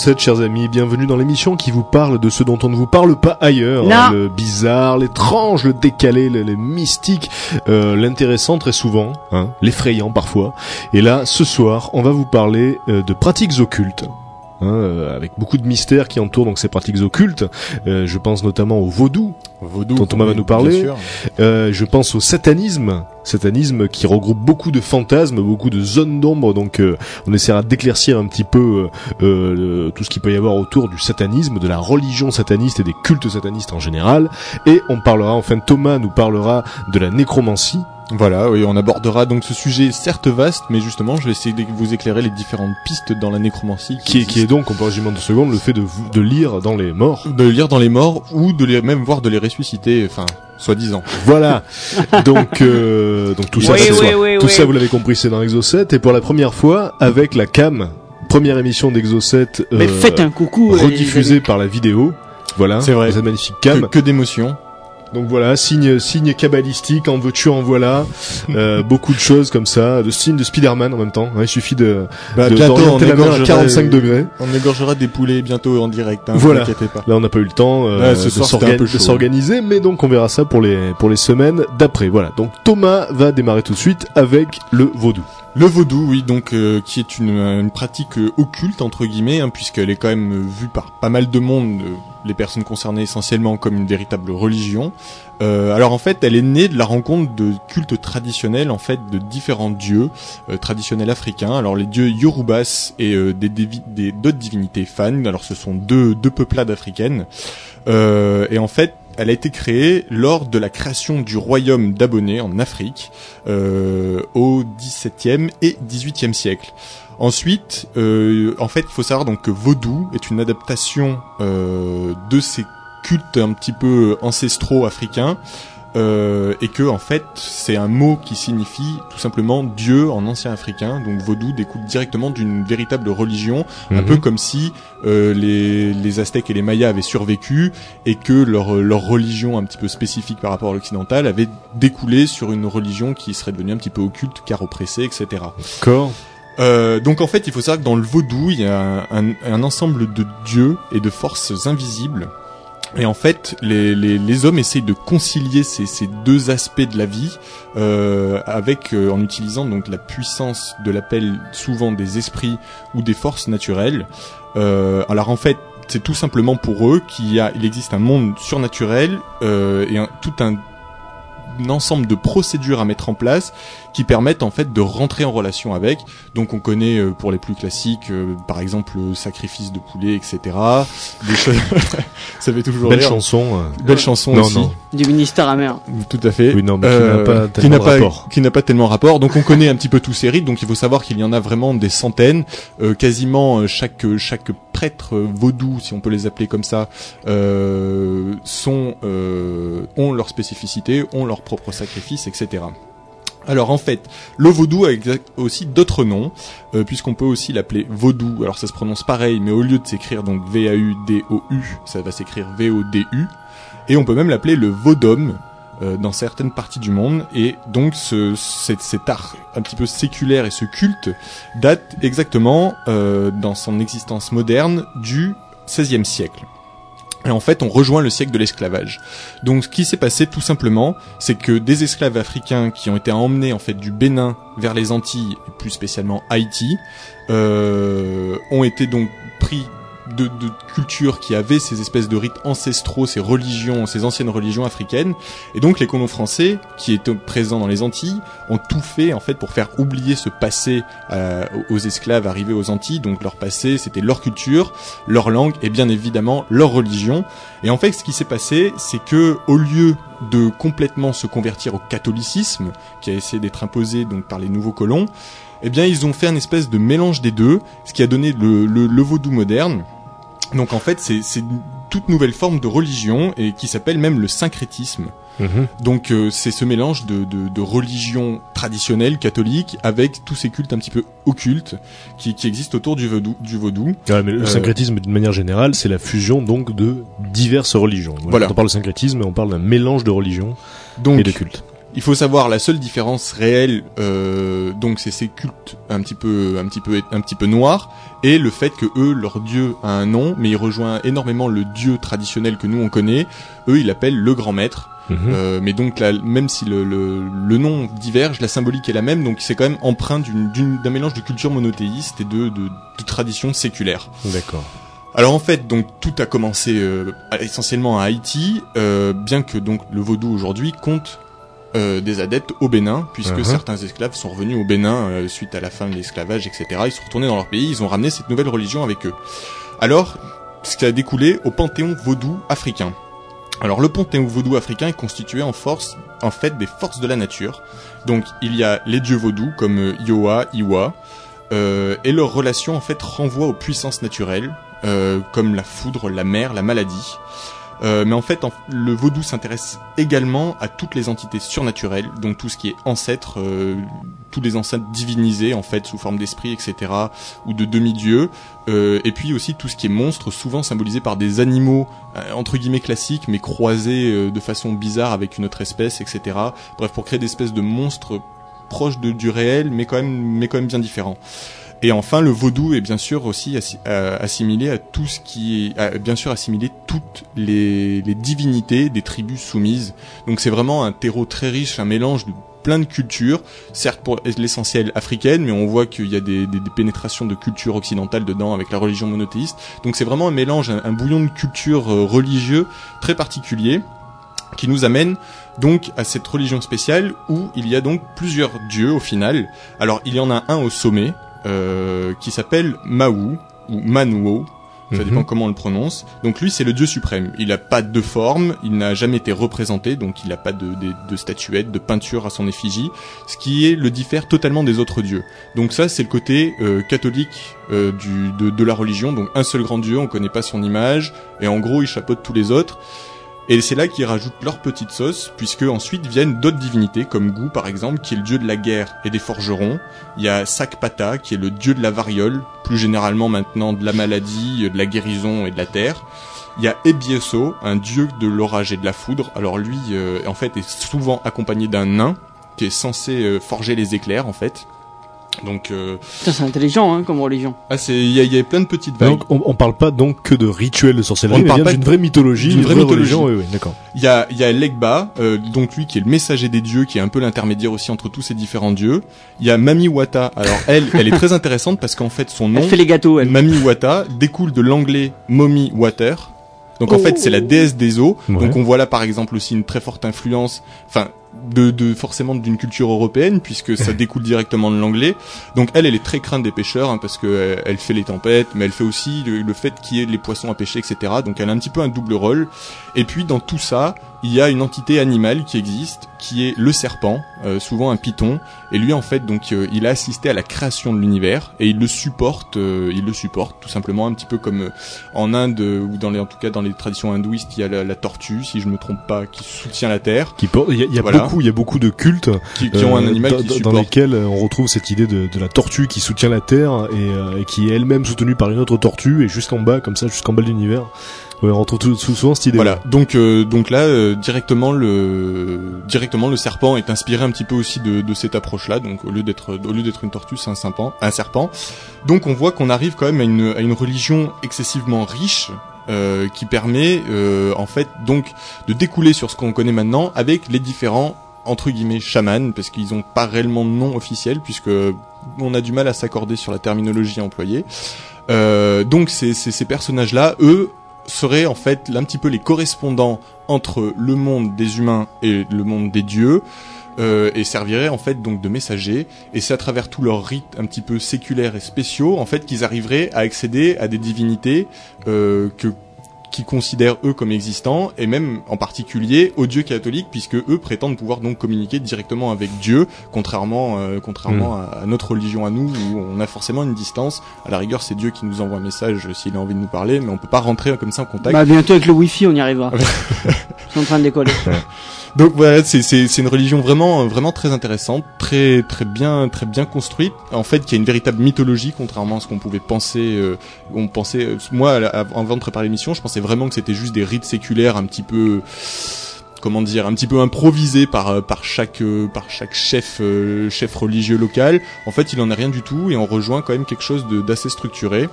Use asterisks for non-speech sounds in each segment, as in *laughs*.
107, chers amis. Bienvenue dans l'émission qui vous parle de ce dont on ne vous parle pas ailleurs. Hein, le bizarre, l'étrange, le décalé, le, mystique, euh, l'intéressant très souvent, hein, l'effrayant parfois. Et là, ce soir, on va vous parler euh, de pratiques occultes hein, euh, avec beaucoup de mystères qui entourent donc ces pratiques occultes. Euh, je pense notamment au vaudou, Vaudou, dont Thomas va nous parler. Euh, je pense au satanisme, satanisme qui regroupe beaucoup de fantasmes, beaucoup de zones d'ombre. Donc, euh, on essaiera d'éclaircir un petit peu euh, euh, le- tout ce qu'il peut y avoir autour du satanisme, de la religion sataniste et des cultes satanistes en général. Et on parlera, enfin, Thomas nous parlera de la nécromancie. Voilà, oui, on abordera donc ce sujet certes vaste, mais justement, je vais essayer de vous éclairer les différentes pistes dans la nécromancie. Qui est, qui est donc, on peut résumer en deux secondes, le fait de, de lire dans les morts. de lire dans les morts ou de les même voir de les ressusciter, enfin, soi-disant. Voilà. *laughs* donc, euh, donc tout ça, Oui, c'est- oui, oui, tout oui. ça, vous l'avez compris, c'est dans Exo 7 et pour la première fois avec la cam, première émission d'Exo 7 Mais euh, faites un coucou. euh, les rediffusée par la vidéo. Voilà, C'est vrai. cette magnifique Que, cam. que d'émotions. Donc voilà, signe signe kabbalistique, en veux-tu, en voilà. *laughs* Euh, beaucoup de choses comme ça, de signe de Spider-Man en même temps. hein, il suffit de, Bah, de bientôt, on d'orienter la main à égorgera, 45 degrés. on égorgera des poulets bientôt en direct, hein, Voilà. ne vous inquiétez pas. Là, on n'a pas eu le temps euh, de s'organiser, mais donc on verra ça pour les pour les semaines d'après. Voilà. Donc Thomas va démarrer tout de suite avec le vaudou. Le vaudou, oui, donc euh, qui est une, une pratique euh, occulte entre guillemets, hein, puisqu'elle est quand même euh, vue par pas mal de monde, euh, les personnes concernées essentiellement comme une véritable religion. Euh, alors en fait, elle est née de la rencontre de cultes traditionnels en fait de différents dieux euh, traditionnels africains. Alors les dieux Yorubas et euh, des des d'autres divinités Fan. Alors ce sont deux deux peuplades africaines. Euh, et en fait, elle a été créée lors de la création du royaume d'Abonné en Afrique euh, au XVIIe et XVIIIe siècle. Ensuite, euh, en fait, il faut savoir donc que Vaudou est une adaptation euh, de ces cultes un petit peu ancestraux africains. Euh, et que en fait c'est un mot qui signifie tout simplement Dieu en ancien africain donc vaudou découle directement d'une véritable religion un Mhm. peu comme si euh, les, les Aztèques et les Mayas avaient survécu et que leur, leur religion un petit peu spécifique par rapport à l'occidental avait découlé sur une religion qui serait devenue un petit peu occulte, car oppressée, etc. D'accord. Euh, donc en fait, il faut savoir que dans le vaudou, il y a un, un ensemble de dieux et de forces invisibles. Et en fait, les, hommes essayent de concilier ces, deux aspects de la vie euh, avec euh, en utilisant donc la puissance de l'appel souvent des esprits ou des forces naturelles. Euh, alors en fait, c'est tout simplement pour eux qu'il y a, il existe un monde surnaturel euh, et tout un ensemble de procédures à mettre en place qui permettent en fait de rentrer en relation avec. Donc on connaît euh, pour les plus classiques, euh, par exemple le sacrifice de poulet, etc. Des *laughs* choses. *laughs* Ça fait toujours Belle rire. chanson. euh. Belle chanson Non, aussi. non. Du ministère amer. Tout à fait. Oui, non, mais qui n'a pas qui tellement n'a de pas, rapport. qui n'a pas tellement rapport. Donc on connaît un petit peu tous ces rites. Donc il faut savoir qu'il y en a vraiment des centaines. Euh, quasiment euh, chaque chaque prêtre euh, vaudou, si on peut les appeler comme ça, euh, sont euh, ont leur spécificité, ont leur propre sacrifice, etc. Alors en fait, le vaudou a aussi d'autres noms, euh, puisqu'on peut aussi l'appeler vaudou. Alors ça se prononce pareil, mais au lieu de s'écrire donc V-A-U-D-O-U, ça va s'écrire V-O-D-U. Et on peut même l'appeler le vaudom euh, dans certaines parties du monde. Et donc ce, cet, cet art un petit peu séculaire et ce culte date exactement euh, dans son existence moderne du XVIe siècle. Et en fait, on rejoint le siècle de l'esclavage. Donc, ce qui s'est passé tout simplement, c'est que des esclaves africains qui ont été emmenés en fait du Bénin vers les Antilles, plus spécialement Haïti, euh, ont été donc pris de, de cultures qui avaient ces espèces de rites ancestraux, ces religions, ces anciennes religions africaines. Et donc les colons français, qui étaient présents dans les Antilles, ont tout fait en fait pour faire oublier ce passé euh, aux esclaves arrivés aux Antilles. Donc leur passé, c'était leur culture, leur langue et bien évidemment leur religion. Et en fait, ce qui s'est passé, c'est que au lieu de complètement se convertir au catholicisme, qui a essayé d'être imposé donc par les nouveaux colons, eh bien ils ont fait un espèce de mélange des deux, ce qui a donné le, le, le vaudou moderne. Donc en fait, c'est c'est toute nouvelle forme de religion et qui s'appelle même le syncrétisme. Mhm. Donc euh, c'est ce mélange de, de, de religion traditionnelle catholique avec tous ces cultes un petit peu occultes qui, qui existent autour du vaudou. Du vaudou. Ouais, mais le Euh, syncrétisme, d'une manière générale, c'est la fusion donc de diverses religions. Voilà. Quand on parle de syncrétisme, on parle d'un mélange de religions Donc et de cultes. Il faut savoir la seule différence réelle, euh, donc c'est ces cultes un petit peu, un petit peu, un petit peu noirs, et le fait que eux, leur dieu a un nom, mais il rejoint énormément le dieu traditionnel que nous on connaît. Eux, ils l'appellent le grand maître. Mhm. Euh, mais donc là, même si le, le, le nom diverge, la symbolique est la même, donc c'est quand même empreint d'un mélange de culture monothéiste et de, de, de tradition séculaire. D'accord. Alors en fait, donc tout a commencé euh, essentiellement à Haïti, euh, bien que donc le vaudou aujourd'hui compte euh, des adeptes au Bénin, puisque Mhm. certains esclaves sont revenus au Bénin euh, suite à la fin de l'esclavage, etc. Ils sont retournés dans leur pays, ils ont ramené cette nouvelle religion avec eux. Alors, ce qui a découlé au panthéon vaudou africain. Alors le panthéon vaudou africain est constitué en force, en fait, des forces de la nature. Donc il y a les dieux vaudous comme euh, Iowa, Iwa, euh, et leur relation en fait renvoie aux puissances naturelles, euh, comme la foudre, la mer, la maladie. Euh, mais en fait, le vaudou s'intéresse également à toutes les entités surnaturelles, donc tout ce qui est ancêtre, euh, tous les ancêtres divinisés en fait sous forme d'esprit, etc., ou de demi-dieux, euh, et puis aussi tout ce qui est monstre, souvent symbolisé par des animaux euh, entre guillemets classiques, mais croisés de façon bizarre avec une autre espèce, etc. Bref, pour créer des espèces de monstres proches de, du réel, mais quand même, mais quand même bien différents. Et enfin, le vaudou est bien sûr aussi euh, assimilé à tout ce qui est, bien sûr assimilé toutes les, divinités des tribus soumises. Donc c'est vraiment un terreau très riche, un mélange de plein de cultures, certes pour l'essentiel africaine, mais on voit qu'il y a des, pénétrations de culture occidentale dedans avec la religion monothéiste. Donc c'est vraiment un mélange, un, bouillon de culture euh, religieux très particulier qui nous amène donc à cette religion spéciale où il y a donc plusieurs dieux au final. Alors il y en a un au sommet euh, qui s'appelle Maou ou Manuo, ça Mhm. dépend comment on le prononce. Donc lui c'est le dieu suprême. Il n'a pas de forme, il n'a jamais été représenté, donc il n'a pas de, de, de statuette, de peinture à son effigie, ce qui est le diffère totalement des autres dieux. Donc ça c'est le côté euh, catholique euh, du, de, de la religion. Donc un seul grand dieu, on connaît pas son image, et en gros il chapeaute tous les autres. Et c'est là qu'ils rajoutent leur petite sauce, puisque ensuite viennent d'autres divinités, comme Gou par exemple, qui est le dieu de la guerre et des forgerons. Il y a Sakpata, qui est le dieu de la variole, plus généralement maintenant de la maladie, de la guérison et de la terre. Il y a Ebieso, un dieu de l'orage et de la foudre. Alors lui, euh, en fait, est souvent accompagné d'un nain, qui est censé euh, forger les éclairs, en fait. Donc, euh, Putain, c'est intelligent, hein, comme religion. ah, c'est, il y a, il y a plein de petites vagues. Donc on, on parle pas donc que de rituels de On sorcellerie, ne mais parle pas d'une vraie mythologie, d'une une vraie vraie mythologie. religion. Oui, oui, d'accord. Il y a, il y a Legba, euh, donc lui qui est le messager des dieux, qui est un peu l'intermédiaire aussi entre tous ces différents dieux. Il y a Mami Wata. Alors elle, elle est très intéressante parce qu'en fait son nom, Elle fait les gâteaux, elle. Mami Wata, découle de l'anglais Mommy Water. Donc en Oh. fait c'est la déesse des eaux. Ouais. Donc on voit là par exemple aussi une très forte influence, enfin de, de forcément d'une culture européenne puisque ça *laughs* découle directement de l'anglais. Donc elle, elle est très crainte des pêcheurs hein, parce que euh, elle fait les tempêtes, mais elle fait aussi le, le fait qu'il y ait les poissons à pêcher, etc. Donc elle a un petit peu un double rôle. Et puis dans tout ça, il y a une entité animale qui existe, qui est le serpent, euh, souvent un python. Et lui en fait, donc euh, il a assisté à la création de l'univers et il le supporte, euh, il le supporte tout simplement un petit peu comme euh, en Inde euh, ou dans les, en tout cas dans les traditions hindouistes, il y a la, la tortue, si je me trompe pas, qui soutient la terre, Qui porte- Il y a, il y a Voilà. beaucoup, il y a beaucoup de cultes qui, qui ont un euh, animal dans, qui dans- lesquels on retrouve cette idée de, de la tortue qui soutient la terre et, euh, et qui est elle-même soutenue par une autre tortue et jusqu'en bas, comme ça, jusqu'en bas de l'univers. Ouais, on retrouve tout- souvent cette idée. Voilà. Donc euh, donc là euh, directement le directement le serpent est inspiré un petit peu aussi de, de cette approche là. Donc au lieu d'être au lieu d'être une tortue, c'est un serpent, un serpent. Donc on voit qu'on arrive quand même à une à une religion excessivement riche. euh, qui permet euh, en fait donc de découler sur ce qu'on connaît maintenant avec les différents entre guillemets chamans parce qu'ils n'ont pas réellement de nom officiel puisque on a du mal à s'accorder sur la terminologie employée. Euh, donc ces, ces personnages-là, eux, seraient en fait un petit peu les correspondants entre le monde des humains et le monde des dieux. euh, et serviraient en fait donc de messagers et c'est à travers tous leurs rites un petit peu séculaires et spéciaux en fait qu'ils arriveraient à accéder à des divinités euh, que qu'ils considèrent eux comme existants, et même en particulier aux dieux catholiques, puisque eux prétendent pouvoir donc communiquer directement avec Dieu, contrairement euh, contrairement Hmm. à, à notre religion à nous, où on a forcément une distance. À la rigueur, c'est Dieu qui nous envoie un message s'il a envie de nous parler, mais on peut pas rentrer comme ça en contact. Bah bientôt avec le wifi on y arrivera. *laughs* Ils sont en train de décoller. Donc voilà, c'est c'est une religion vraiment vraiment très intéressante, très très bien très bien construite. En fait, qui a une véritable mythologie, contrairement à ce qu'on pouvait penser. euh, on pensait, euh, moi, avant de préparer l'émission, je pensais vraiment que c'était juste des rites séculaires un petit peu comment dire, un petit peu improvisés par euh, par chaque euh, par chaque chef chef religieux local. En fait, il en est rien du tout et on rejoint quand même quelque chose d'assez structuré.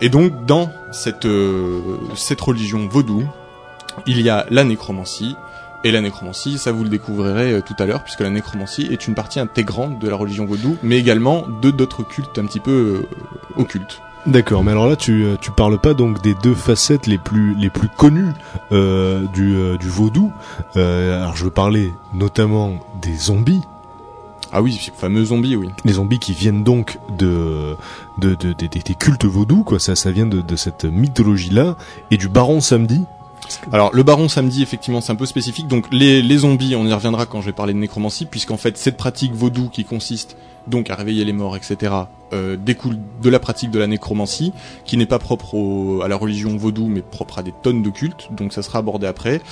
Et donc dans cette cette religion vaudou, il y a la nécromancie. Et la nécromancie, ça vous le découvrirez euh, tout à l'heure, puisque la nécromancie est une partie intégrante de la religion vaudou, mais également de d'autres cultes un petit peu euh, occultes. D'accord, mais alors là tu euh, tu parles pas donc des deux facettes les plus les plus connues euh, du euh, du vaudou. Euh, alors je veux parler notamment des zombies, Ah oui, ces fameux zombies, oui. les zombies qui viennent donc de de, de- des- des- cultes vaudous quoi. Ça ça vient de, de cette mythologie là et du baron samedi. Alors le baron samedi, effectivement, c'est un peu spécifique. Donc les, les zombies, on y reviendra quand je vais parler de nécromancie, puisqu'en fait cette pratique vaudou qui consiste donc à réveiller les morts, etc., euh, découle de la pratique de la nécromancie, qui n'est pas propre au- à la religion vaudou, mais propre à des tonnes de cultes. Donc ça sera abordé après.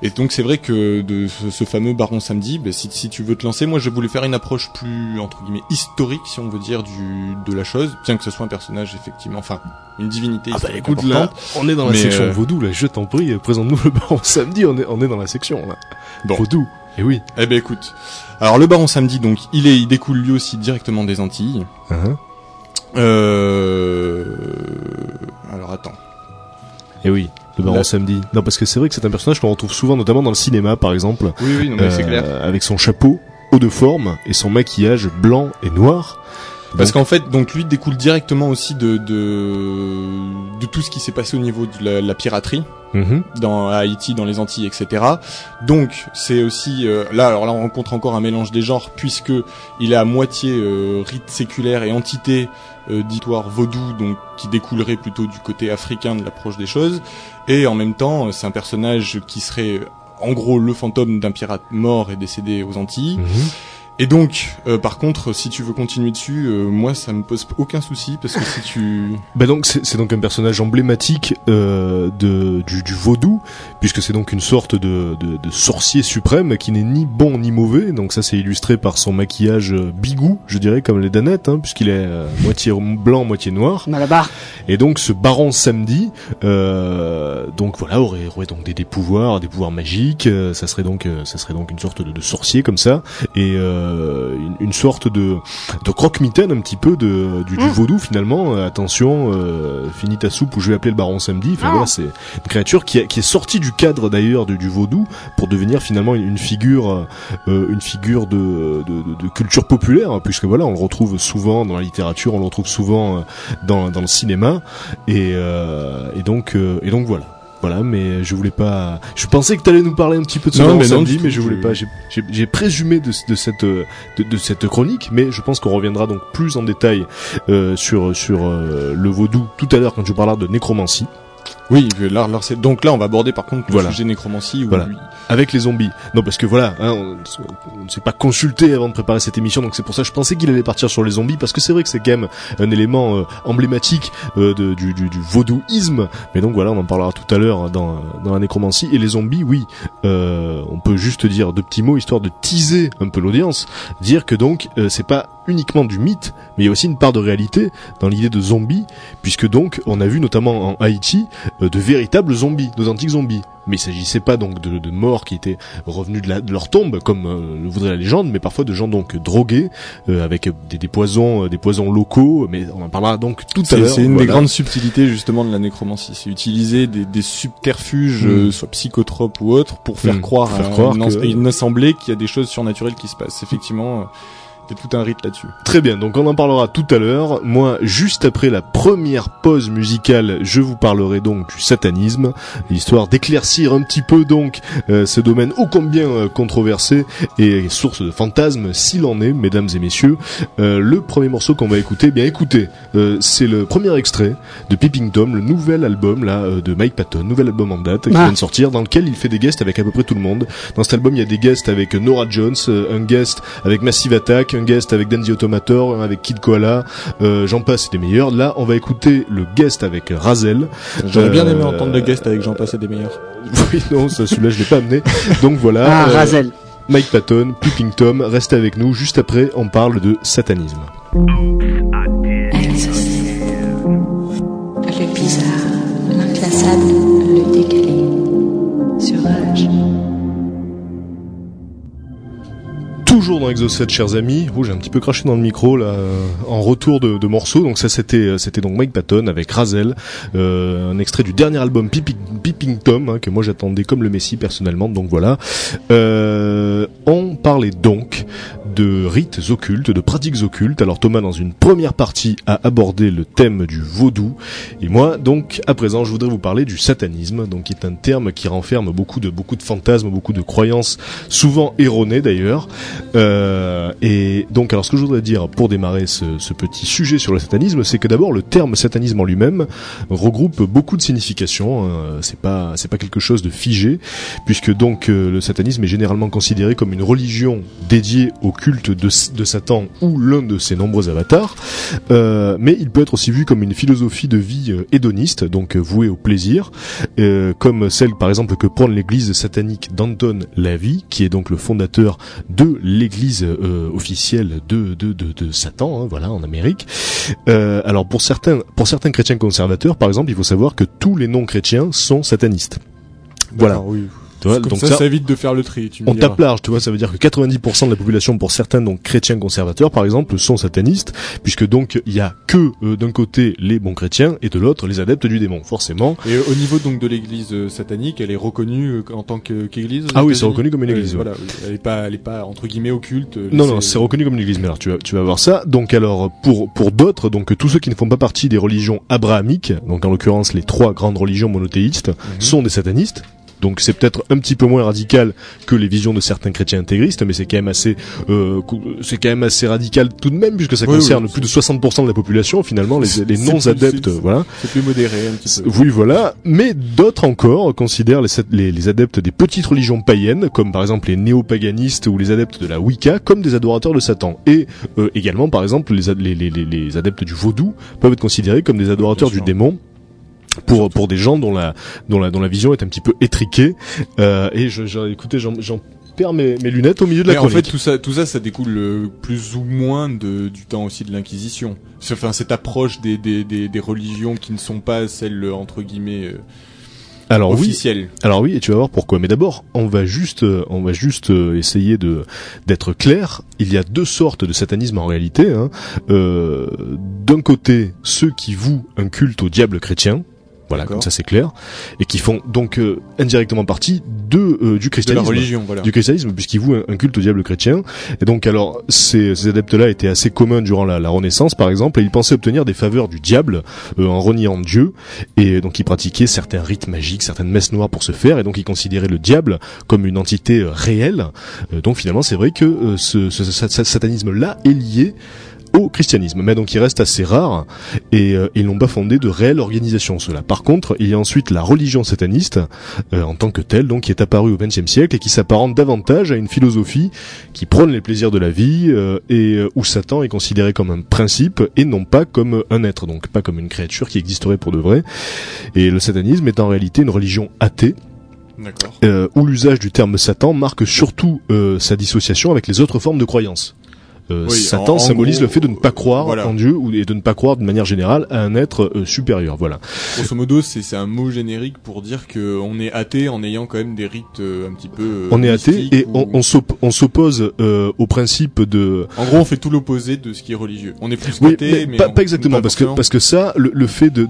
Et donc c'est vrai que de ce, ce fameux baron samedi, ben, si, si tu veux te lancer, moi je voulais faire une approche plus entre guillemets historique, si on veut dire, du de la chose, bien que ce soit un personnage effectivement, enfin une divinité Ah bah écoute là, on est dans la section euh, vaudou là. Je t'en prie, présente-nous le baron samedi. On est on est dans la section là. Bon. Vaudou. Et oui. Eh ben écoute, alors le baron samedi, donc il est, il découle lui aussi directement des Antilles. Hein Euh... Alors attends. Et oui. Le baron samedi. Non parce que c'est vrai que c'est un personnage qu'on retrouve souvent notamment dans le cinéma par exemple. Oui, oui, non, mais c'est Euh, clair. Avec son chapeau haut de forme et son maquillage blanc et noir. Parce qu'en fait, donc lui découle directement aussi de de, de tout ce qui s'est passé au niveau de la, la piraterie Mhm. dans à Haïti, dans les Antilles, etc. Donc c'est aussi euh, là, alors là on rencontre encore un mélange des genres puisque il est à moitié euh, rite séculaire et entité euh, d'histoire vaudou, donc qui découlerait plutôt du côté africain de l'approche des choses, et en même temps c'est un personnage qui serait en gros le fantôme d'un pirate mort et décédé aux Antilles. Mhm. Et donc, euh, par contre, si tu veux continuer dessus, euh, moi ça me pose aucun souci parce que si tu *laughs* Bah donc c'est c'est donc un personnage emblématique euh, de du, du vaudou puisque c'est donc une sorte de, de, de sorcier suprême qui n'est ni bon ni mauvais. Donc ça c'est illustré par son maquillage euh, bigou je dirais comme les danettes hein, puisqu'il est euh, moitié blanc moitié noir. Malabar. et donc ce baron samedi euh, donc voilà aurait, aurait donc des, des pouvoirs des pouvoirs magiques euh, ça serait donc euh, ça serait donc une sorte de, de sorcier comme ça. Et euh, une, une sorte de de croque-mitaine un petit peu de du, du Mm. vaudou finalement Euh, attention euh, finis ta soupe ou je vais appeler le baron samedi enfin Ah. voilà c'est une créature qui, a- qui est sortie du cadre d'ailleurs du, du vaudou pour devenir finalement une, une figure euh, une figure de, de, de- de culture populaire hein, puisque voilà on le retrouve souvent dans la littérature on le retrouve souvent euh, dans, dans le cinéma et, euh, et donc euh, et donc voilà voilà mais je voulais pas je pensais que t'allais nous parler un petit peu de ce Non, mais samedi mais je voulais pas j'ai- présumé de, de cette euh, de, de cette chronique mais je pense qu'on reviendra donc plus en détail euh, sur sur euh, le vaudou tout à l'heure quand je parlerai de nécromancie Oui, là, là, c'est- donc là, on va aborder par contre le Voilà. sujet nécromancie. Voilà. lui- avec les zombies. Non, parce que voilà, hein, on, ne s'est pas consulté avant de préparer cette émission, donc c'est pour ça que je pensais qu'il allait partir sur les zombies, parce que c'est vrai que c'est quand même un élément euh, emblématique euh, de, du, du, du vaudouisme. Mais donc voilà, on en parlera tout à l'heure dans, dans la nécromancie. Et les zombies, oui, euh, on peut juste dire deux petits mots histoire de teaser un peu l'audience, dire que donc euh, c'est pas uniquement du mythe, mais il y a aussi une part de réalité dans l'idée de zombies, puisque donc on a vu notamment en Haïti euh, de véritables zombies, d'authentiques zombies. Mais il s'agissait pas donc de, de morts qui étaient revenus de, la- de leur tombe, comme euh, le voudrait la légende, mais parfois de gens donc drogués euh, avec des, des poisons, euh, des poisons locaux. Mais on en parlera donc tout à l'heure. c'est une Voilà. des grandes subtilités justement de la nécromancie, c'est utiliser des, des subterfuges, Mm. euh, soit psychotropes ou autres, pour faire Mm. croire, Faire à, croire une, que- une assemblée qu'il y a des choses surnaturelles qui se passent. Effectivement, a tout un rite là-dessus. Très bien, donc on en parlera tout à l'heure. Moi, juste après la première pause musicale, je vous parlerai donc du satanisme, histoire d'éclaircir un petit peu donc euh, ce domaine ô combien euh, controversé et source de fantasmes, s'il en est, mesdames et messieurs. Euh, le premier morceau qu'on va écouter, eh bien écoutez, euh, c'est le premier extrait de Peeping Tom, le nouvel album là euh, de Mike Patton, nouvel album en date qui Ah. vient de sortir, dans lequel il fait des guests avec à peu près tout le monde. Dans cet album, il y a des guests avec Nora Jones, un guest avec Massive Attack, un guest avec Danzy Automator, un avec Kid Koala, euh, j'en passe, c'est des meilleurs. Là, on va écouter le guest avec Razel. J'aurais bien aimé Euh, entendre le guest avec Jean Passé des meilleurs. *laughs* Oui, non, ça, celui-là, je l'ai pas amené. Donc voilà. Ah, euh, Razel. Mike Patton, Peeping Tom, restez avec nous. Juste après, on parle de satanisme. Bizarre, l'inclassable, Toujours dans Exocet, chers amis. Oh, j'ai un petit peu craché dans le micro là, en retour de, de morceaux. Donc ça, c'était euh, donc Mike Patton avec Razel, euh, un extrait du dernier album Peeping, Peeping Tom hein, que moi j'attendais comme le Messie personnellement. Donc voilà. Euh, on parlait donc de rites occultes, de pratiques occultes. Alors Thomas, dans une première partie, a abordé le thème du vaudou. Et moi, donc, à présent, je voudrais vous parler du satanisme, donc qui est un terme qui renferme beaucoup de beaucoup de fantasmes, beaucoup de croyances, souvent erronées d'ailleurs. Euh, et donc, alors, ce que je voudrais dire pour démarrer ce, ce petit sujet sur le satanisme, c'est que d'abord, le terme satanisme en lui-même regroupe beaucoup de significations. hein. C'est pas c'est pas quelque chose de figé, puisque donc euh, le satanisme est généralement considéré comme une religion dédiée au culte de, de Satan ou l'un de ses nombreux avatars. Euh, mais il peut être aussi vu comme une philosophie de vie euh, hédoniste, donc euh, vouée au plaisir, euh, comme celle par exemple que prône l'église satanique d'Anton Lavey, qui est donc le fondateur de l'église euh, officielle de, de, de, de Satan, hein, voilà, en Amérique. Euh, alors pour certains, pour certains chrétiens conservateurs, par exemple, il faut savoir que tous les non-chrétiens sont satanistes. Voilà. Tu vois, Comme donc ça, ça, ça évite de faire le tri. Tu on tape large, tu vois, ça veut dire que 90% de la population, pour certains donc chrétiens conservateurs par exemple, sont satanistes, puisque donc il y a que euh, d'un côté les bons chrétiens et de l'autre les adeptes du démon, forcément. Et au niveau donc de l'église euh, satanique, elle est reconnue euh, en tant que- qu'église. Ah oui, c'est reconnu comme une église, ouais. Voilà, elle est pas, elle est pas entre guillemets occulte. euh, Non, non, c'est reconnu comme une église. Mais alors, tu vas, tu vas voir ça. Donc, alors, pour pour d'autres, donc tous ceux qui ne font pas partie des religions abrahamiques, donc en l'occurrence les trois grandes religions monothéistes, Mhm. sont des satanistes. Donc c'est peut-être un petit peu moins radical que les visions de certains chrétiens intégristes, mais c'est quand même assez, euh, c'est quand même assez radical tout de même puisque ça Oui, concerne oui, plus de 60% de la population finalement, les, non adeptes, voilà. C'est plus modéré un petit peu. Oui, voilà. Mais d'autres encore considèrent les, les, les adeptes des petites religions païennes, comme par exemple les néopaganistes ou les adeptes de la Wicca, comme des adorateurs de Satan. Et euh, également, par exemple, les, les, les, adeptes du vaudou peuvent être considérés comme des adorateurs du démon. Pour, pour des gens dont la, dont, la, dont la vision est un petit peu étriquée. Euh, et je, je- écoutez, j'en j'en perds mes, mes lunettes au milieu de la Mais en fait, tout ça, tout ça, ça découle euh, plus ou moins de, du temps aussi de l'Inquisition. Enfin, cette approche des, des, des, des religions qui ne sont pas celles euh, entre guillemets euh, Alors oui, officielles. Alors oui, et tu vas voir pourquoi. Mais d'abord, on va juste, euh, on va juste essayer de d'être clair. Il y a deux sortes de satanisme en réalité. Hein. Euh, D'un côté, ceux qui vouent un culte au diable chrétien. Voilà, comme ça c'est clair, et qui font donc euh, indirectement partie de euh, du De la christianisme religion, voilà. du christianisme puisqu'ils vouent un, un culte au diable chrétien. Et donc alors ces, ces adeptes-là étaient assez communs durant la, la Renaissance par exemple et ils pensaient obtenir des faveurs du diable euh, en reniant Dieu et donc ils pratiquaient certains rites magiques, certaines messes noires pour se faire et donc ils considéraient le diable comme une entité euh, réelle. Euh, donc finalement c'est vrai que euh, ce, ce- ce- ce satanisme-là est lié au christianisme, mais donc il reste assez rare et euh, ils n'ont pas fondé de réelle organisation cela. Par contre, il y a ensuite la religion sataniste euh, en tant que telle, donc qui est apparue au XXe siècle et qui s'apparente davantage à une philosophie qui prône les plaisirs de la vie euh, et euh, où Satan est considéré comme un principe et non pas comme un être, donc pas comme une créature qui existerait pour de vrai. Et le satanisme est en réalité une religion athée euh, où l'usage du terme Satan marque surtout euh, sa dissociation avec les autres formes de croyance. Euh, Oui, Satan en- en symbolise gros, le fait de ne pas croire voilà. en Dieu ou et de ne pas croire de manière générale à un être euh, supérieur. Voilà. Grosso modo, c'est un mot générique pour dire que on est athée en ayant quand même des rites euh, un petit peu. on est athée et ou- on, on s'op- on s'oppose au principe de En gros, on fait tout l'opposé de ce qui est religieux. On est plus Oui, athée, mais, mais pas, on- pas exactement parce que parce que ça, le, le fait de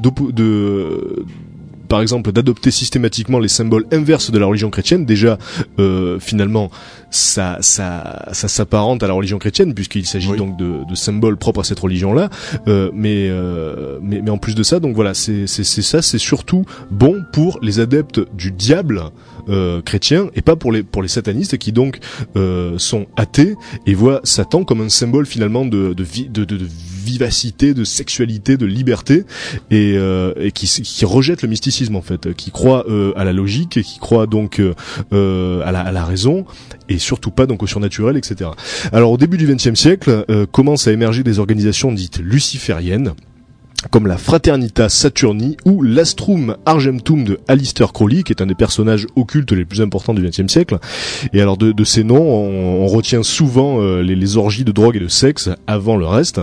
par exemple, d'adopter systématiquement les symboles inverses de la religion chrétienne. Déjà, euh, finalement, ça, ça, ça s'apparente à la religion chrétienne puisqu'il s'agit Oui. donc de, de symboles propres à cette religion-là. Euh, mais, euh, mais, mais en plus de ça, donc voilà, c'est ça, c'est surtout bon pour les adeptes du diable. Euh, chrétiens et pas pour les pour les satanistes qui donc euh, sont athées et voient Satan comme un symbole finalement de de, vi- de, de, vivacité, de sexualité, de liberté et, euh, et qui, qui rejette le mysticisme en fait, qui croit euh, à la logique, et qui croit donc euh, euh, à, la, à la raison et surtout pas donc au surnaturel, etc. Alors au début du XXe siècle, commencent à émerger des organisations dites lucifériennes comme la Fraternitas Saturni ou l'Astrum Argentum de Alistair Crowley, qui est un des personnages occultes les plus importants du XXe siècle. Et alors de, de ces noms, on, on retient souvent euh, les, les orgies de drogue et de sexe avant le reste.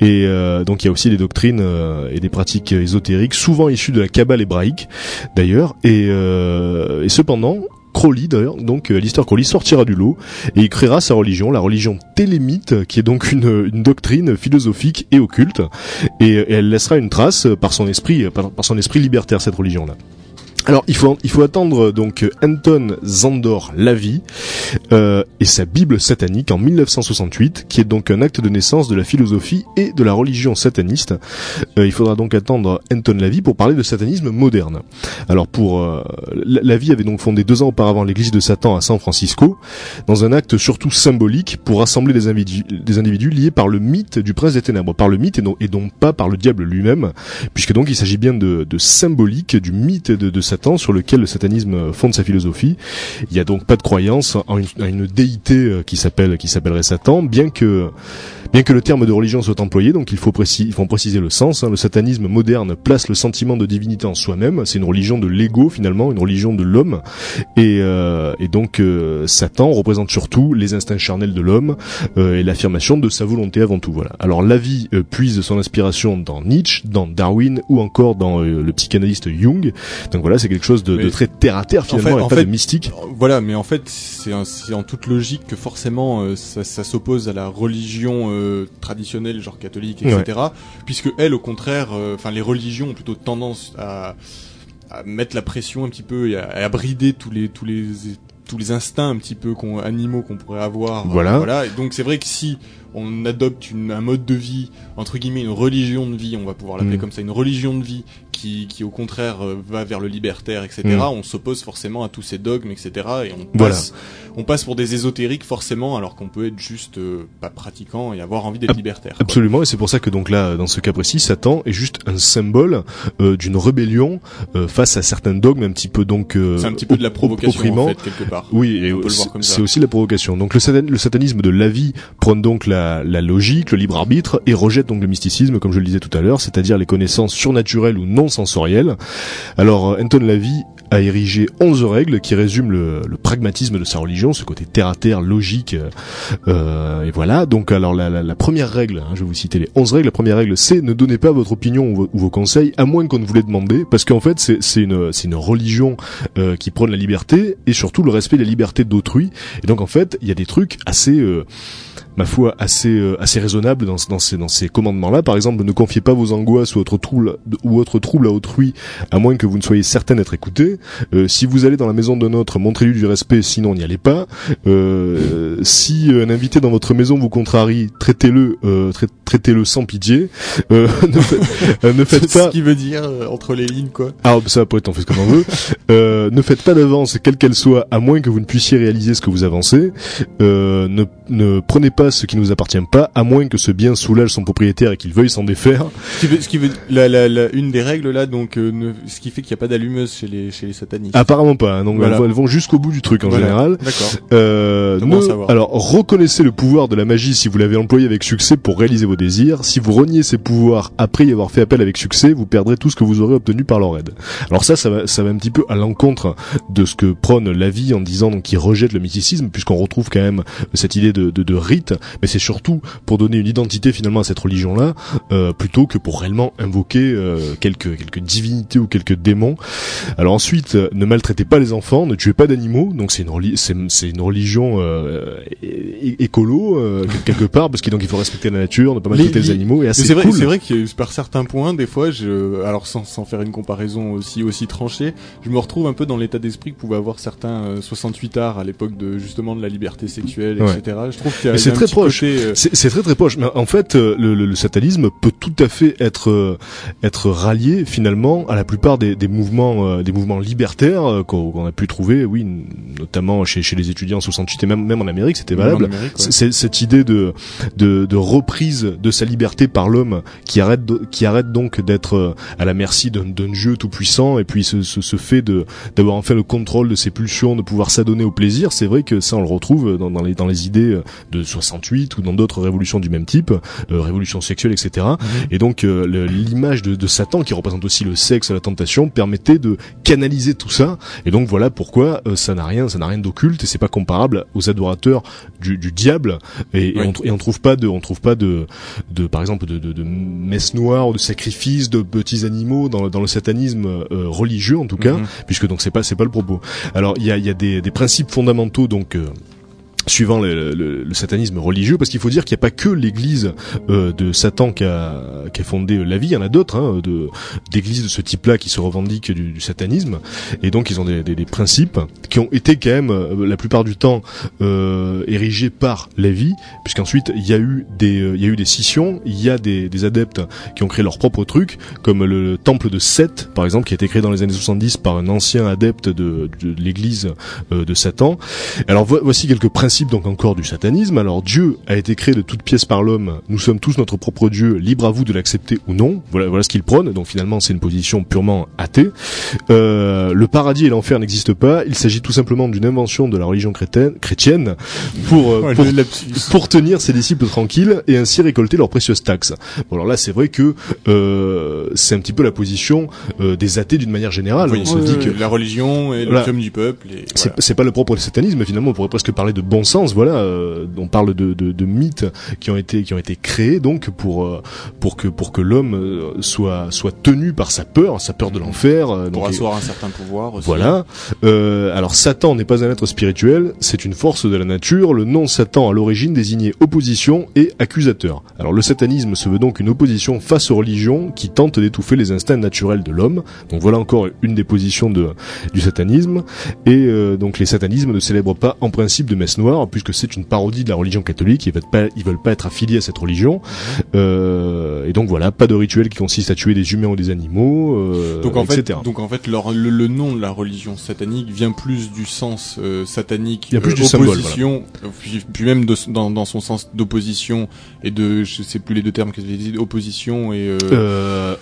Et euh, donc il y a aussi des doctrines euh, et des pratiques ésotériques, souvent issues de la Kabbale hébraïque, d'ailleurs. Et, euh, et cependant, Crowley d'ailleurs, donc euh, Alistair Crowley sortira du lot et il créera sa religion, la religion télémite, qui est donc une, une doctrine philosophique et occulte, et, elle laissera une trace par son esprit, par, par son esprit libertaire cette religion-là. Alors il faut il faut attendre donc Anton Zandor Lavie euh, et sa Bible satanique en 1968 qui est donc un acte de naissance de la philosophie et de la religion sataniste. Euh, il faudra donc attendre Anton Lavie pour parler de satanisme moderne. Alors pour euh, La- Lavie avait donc fondé deux ans auparavant l'église de Satan à San Francisco dans un acte surtout symbolique pour rassembler des individus, liés par le mythe du prince des ténèbres, par le mythe et non, non pas par le diable lui-même, puisque donc il s'agit bien de, de symbolique du mythe de, de Satan sur lequel le satanisme fonde sa philosophie. Il n'y a donc pas de croyance en une, déité euh, qui s'appelle qui s'appellerait Satan, bien que bien que le terme de religion soit employé, donc il faut préciser, le sens. hein. Le satanisme moderne place le sentiment de divinité en soi-même. C'est une religion de l'ego finalement, une religion de l'homme, et, euh, donc euh, Satan représente surtout les instincts charnels de l'homme et l'affirmation de sa volonté avant tout. Voilà. Alors la vie puise son inspiration dans Nietzsche, dans Darwin ou encore dans le psychanalyste Jung. Donc voilà, c'est quelque chose de, très terre à terre finalement, fait- et en pas fait- de mystique. Voilà, mais en fait, c'est en toute logique que forcément euh, ça, ça s'oppose à la religion euh, traditionnelle, genre catholique, etc. Puisque elle, au contraire, euh, enfin les religions ont plutôt tendance à, à mettre la pression un petit peu et à, à brider tous les tous les tous les instincts un petit peu qu'on, animaux qu'on pourrait avoir. euh, Voilà. voilà. Et donc c'est vrai que si on adopte une, un mode de vie, entre guillemets, une religion de vie, on va pouvoir l'appeler Mm. comme ça, une religion de vie qui, qui au contraire euh, va vers le libertaire, etc. Mm. On s'oppose forcément à tous ces dogmes, etc. Et on Voilà. passe, on passe pour des ésotériques forcément, alors qu'on peut être juste euh, pas pratiquant et avoir envie d'être libertaire. quoi. Absolument, et c'est pour ça que donc là, dans ce cas précis, Satan est juste un symbole euh, d'une rébellion euh, face à certains dogmes un petit peu donc euh, C'est un petit peu de la provocation en fait quelque part. Oui, et On peut le c'est voir comme ça. c'est aussi la provocation. Donc le, satan- le satanisme de la vie prône donc la, la logique, le libre arbitre et rejette donc le mysticisme, comme je le disais tout à l'heure, c'est-à-dire les connaissances surnaturelles ou non sensorielles. Alors Anton Lavie a érigé 11 règles qui résument le, pragmatisme de sa religion, ce côté terre à terre, logique, euh, et voilà. Donc alors la, la- la première règle, hein, je vais vous citer les 11 règles. La première règle, c'est ne donnez pas votre opinion ou, vo- ou vos conseils à moins qu'on ne vous les demande, parce qu'en fait c'est une religion euh, qui prône la liberté et surtout le respect des libertés d'autrui. Et donc en fait il y a des trucs assez euh, ma foi assez euh, assez raisonnable dans, dans ces dans ces commandements là par exemple ne confiez pas vos angoisses ou autres troubles ou autres troubles à autrui à moins que vous ne soyez certain d'être écouté Euh, si vous allez dans la maison d'un autre montrez-lui du respect sinon n'y allez pas Euh, si euh, un invité dans votre maison vous contrarie traitez-le euh, trai- traitez-le sans pitié Euh, *laughs* ne, faites, euh, ne faites pas ce qui veut dire euh, entre les lignes quoi. ah, ça peut être, on fait ce qu'on veut. Euh, ne faites pas d'avance, quelle qu'elle soit, à moins que vous ne puissiez réaliser ce que vous avancez. Euh, ne, ne prenez pas ce qui ne vous appartient pas, à moins que ce bien soulage son propriétaire et qu'il veuille s'en défaire. Ce qui veut, ce qui veut la, la, la- une des règles là donc euh, ne- ce qui fait qu'il n'y a pas d'allumeuse chez les chez les satanistes. Apparemment pas, hein, donc Voilà. elles vont- elles vont jusqu'au bout du truc en Voilà. général. D'accord. Euh, ne- alors, reconnaissez le pouvoir de la magie si vous l'avez employé avec succès pour réaliser vos désirs. Si vous reniez ces pouvoirs après y avoir fait appel avec succès, vous perdrez tout ce que vous aurez obtenu par leur aide. Alors ça, ça va, ça va un petit peu à l'encontre de ce que prône la vie en disant donc qu'il rejette le mysticisme, puisqu'on retrouve quand même cette idée de, de, de rite, mais c'est surtout pour donner une identité finalement à cette religion-là, euh, plutôt que pour réellement invoquer euh, quelques quelques divinités ou quelques démons. Alors ensuite euh, ne maltraitez pas les enfants, ne tuez pas d'animaux. Donc c'est une, c'est, c'est une religion euh, écolo euh, quelque part, parce qu'il donc il faut respecter la nature, ne pas maltraiter Les- les, animaux. Et assez c'est vrai, cool. c'est vrai que par certains points, des fois, je, alors sans, sans faire une comparaison aussi aussi tranchée, je me retrouve un peu dans l'état d'esprit que pouvaient avoir certains euh, 68 arts à l'époque de justement de la liberté sexuelle, Ouais. etc. Je trouve qu'il y a, très proche. euh, C'est, très très proche. Mais en fait, euh, le, le, le satanisme peut tout à fait être euh, être rallié finalement à la plupart des, des mouvements des mouvements libertaires qu'on, a pu trouver, oui, notamment chez, chez les étudiants en 68 et même même en Amérique, c'était valable. Amérique, ouais. C'est c'est cette idée de, de de reprise de sa liberté par l'homme qui arrête qui arrête donc d'être à la merci d'un dieu tout puissant et puis ce, ce, ce fait de d'avoir enfin le contrôle de ses pulsions, de pouvoir s'adonner au plaisir. C'est vrai que ça on le retrouve dans, dans les dans les idées de 68 ou dans d'autres révolutions du même type, euh, révolution sexuelle, etc. Et donc euh, l'image de, de Satan qui représente aussi le sexe, la tentation, permettait de canaliser tout ça. Et donc voilà pourquoi euh, ça n'a rien, ça n'a rien d'occulte et c'est pas comparable aux adorateurs du, du diable. Et, on, et on trouve pas de, on trouve pas de, de par exemple de, de, de messe noire ou de sacrifices de petits animaux dans, dans le satanisme euh, religieux en tout cas, Mhm. puisque donc c'est pas c'est pas le propos. Alors il y a, y a des, des principes fondamentaux donc. Suivant le, le- le satanisme religieux, parce qu'il faut dire qu'il n'y a pas que l'Église euh, de Satan qui a, qui a fondé la vie, il y en a d'autres, hein, de d'églises de ce type-là qui se revendiquent du, du satanisme, et donc ils ont des, des- des principes qui ont été quand même euh, la plupart du temps euh, érigés par la vie, puisqu'ensuite il y a eu des euh, il y a eu des scissions, il y a des, des adeptes qui ont créé leur propre truc, comme le temple de Seth par exemple, qui a été créé dans les années 70 par un ancien adepte de, de l'Église euh, de Satan. Alors vo- voici quelques principes donc encore du satanisme. Alors Dieu a été créé de toutes pièces par l'homme. Nous sommes tous notre propre Dieu. Libre à vous de l'accepter ou non. Voilà, voilà ce qu'il prône. Donc finalement c'est une position purement athée. Euh, le paradis et l'enfer n'existent pas. Il s'agit tout simplement d'une invention de la religion chrétienne, chrétienne pour, euh, pour le tenir ses disciples tranquilles et ainsi récolter leurs précieuses taxes. Bon, alors là, c'est vrai que euh, c'est un petit peu la position des athées d'une manière générale. Oui, on se dit que la religion et Voilà. l'opium du peuple. Et, voilà. c'est pas le propre du satanisme, finalement, on pourrait presque parler de bon sens. Voilà, euh, on parle de, de, de mythes qui ont été qui ont été créés donc pour euh, pour que pour que l'homme euh, soit soit tenu par sa peur, sa peur de l'enfer. euh, pour asseoir un certain pouvoir aussi. voilà. Euh, alors Satan n'est pas un être spirituel, c'est une force de la nature. Le nom Satan à l'origine désignait opposition et accusateur. Alors le satanisme se veut donc une opposition face aux religions qui tentent d'étouffer les instincts naturels de l'homme. Donc voilà encore une des positions de, du satanisme. Et euh, donc les satanismes ne célèbrent pas en principe de messe noire puisque c'est une parodie de la religion catholique. Ils veulent pas, ils veulent pas être affiliés à cette religion. Euh, et donc voilà, pas de rituel qui consiste à tuer des humains ou des animaux, euh, Donc en fait, etc. donc en fait, leur- le, le nom de la religion satanique vient plus du sens euh, satanique, Il y a plus euh, du symbole, opposition, euh, puis, puis même de, dans, dans son sens d'opposition et de, je sais plus les deux termes que j'ai dit, opposition et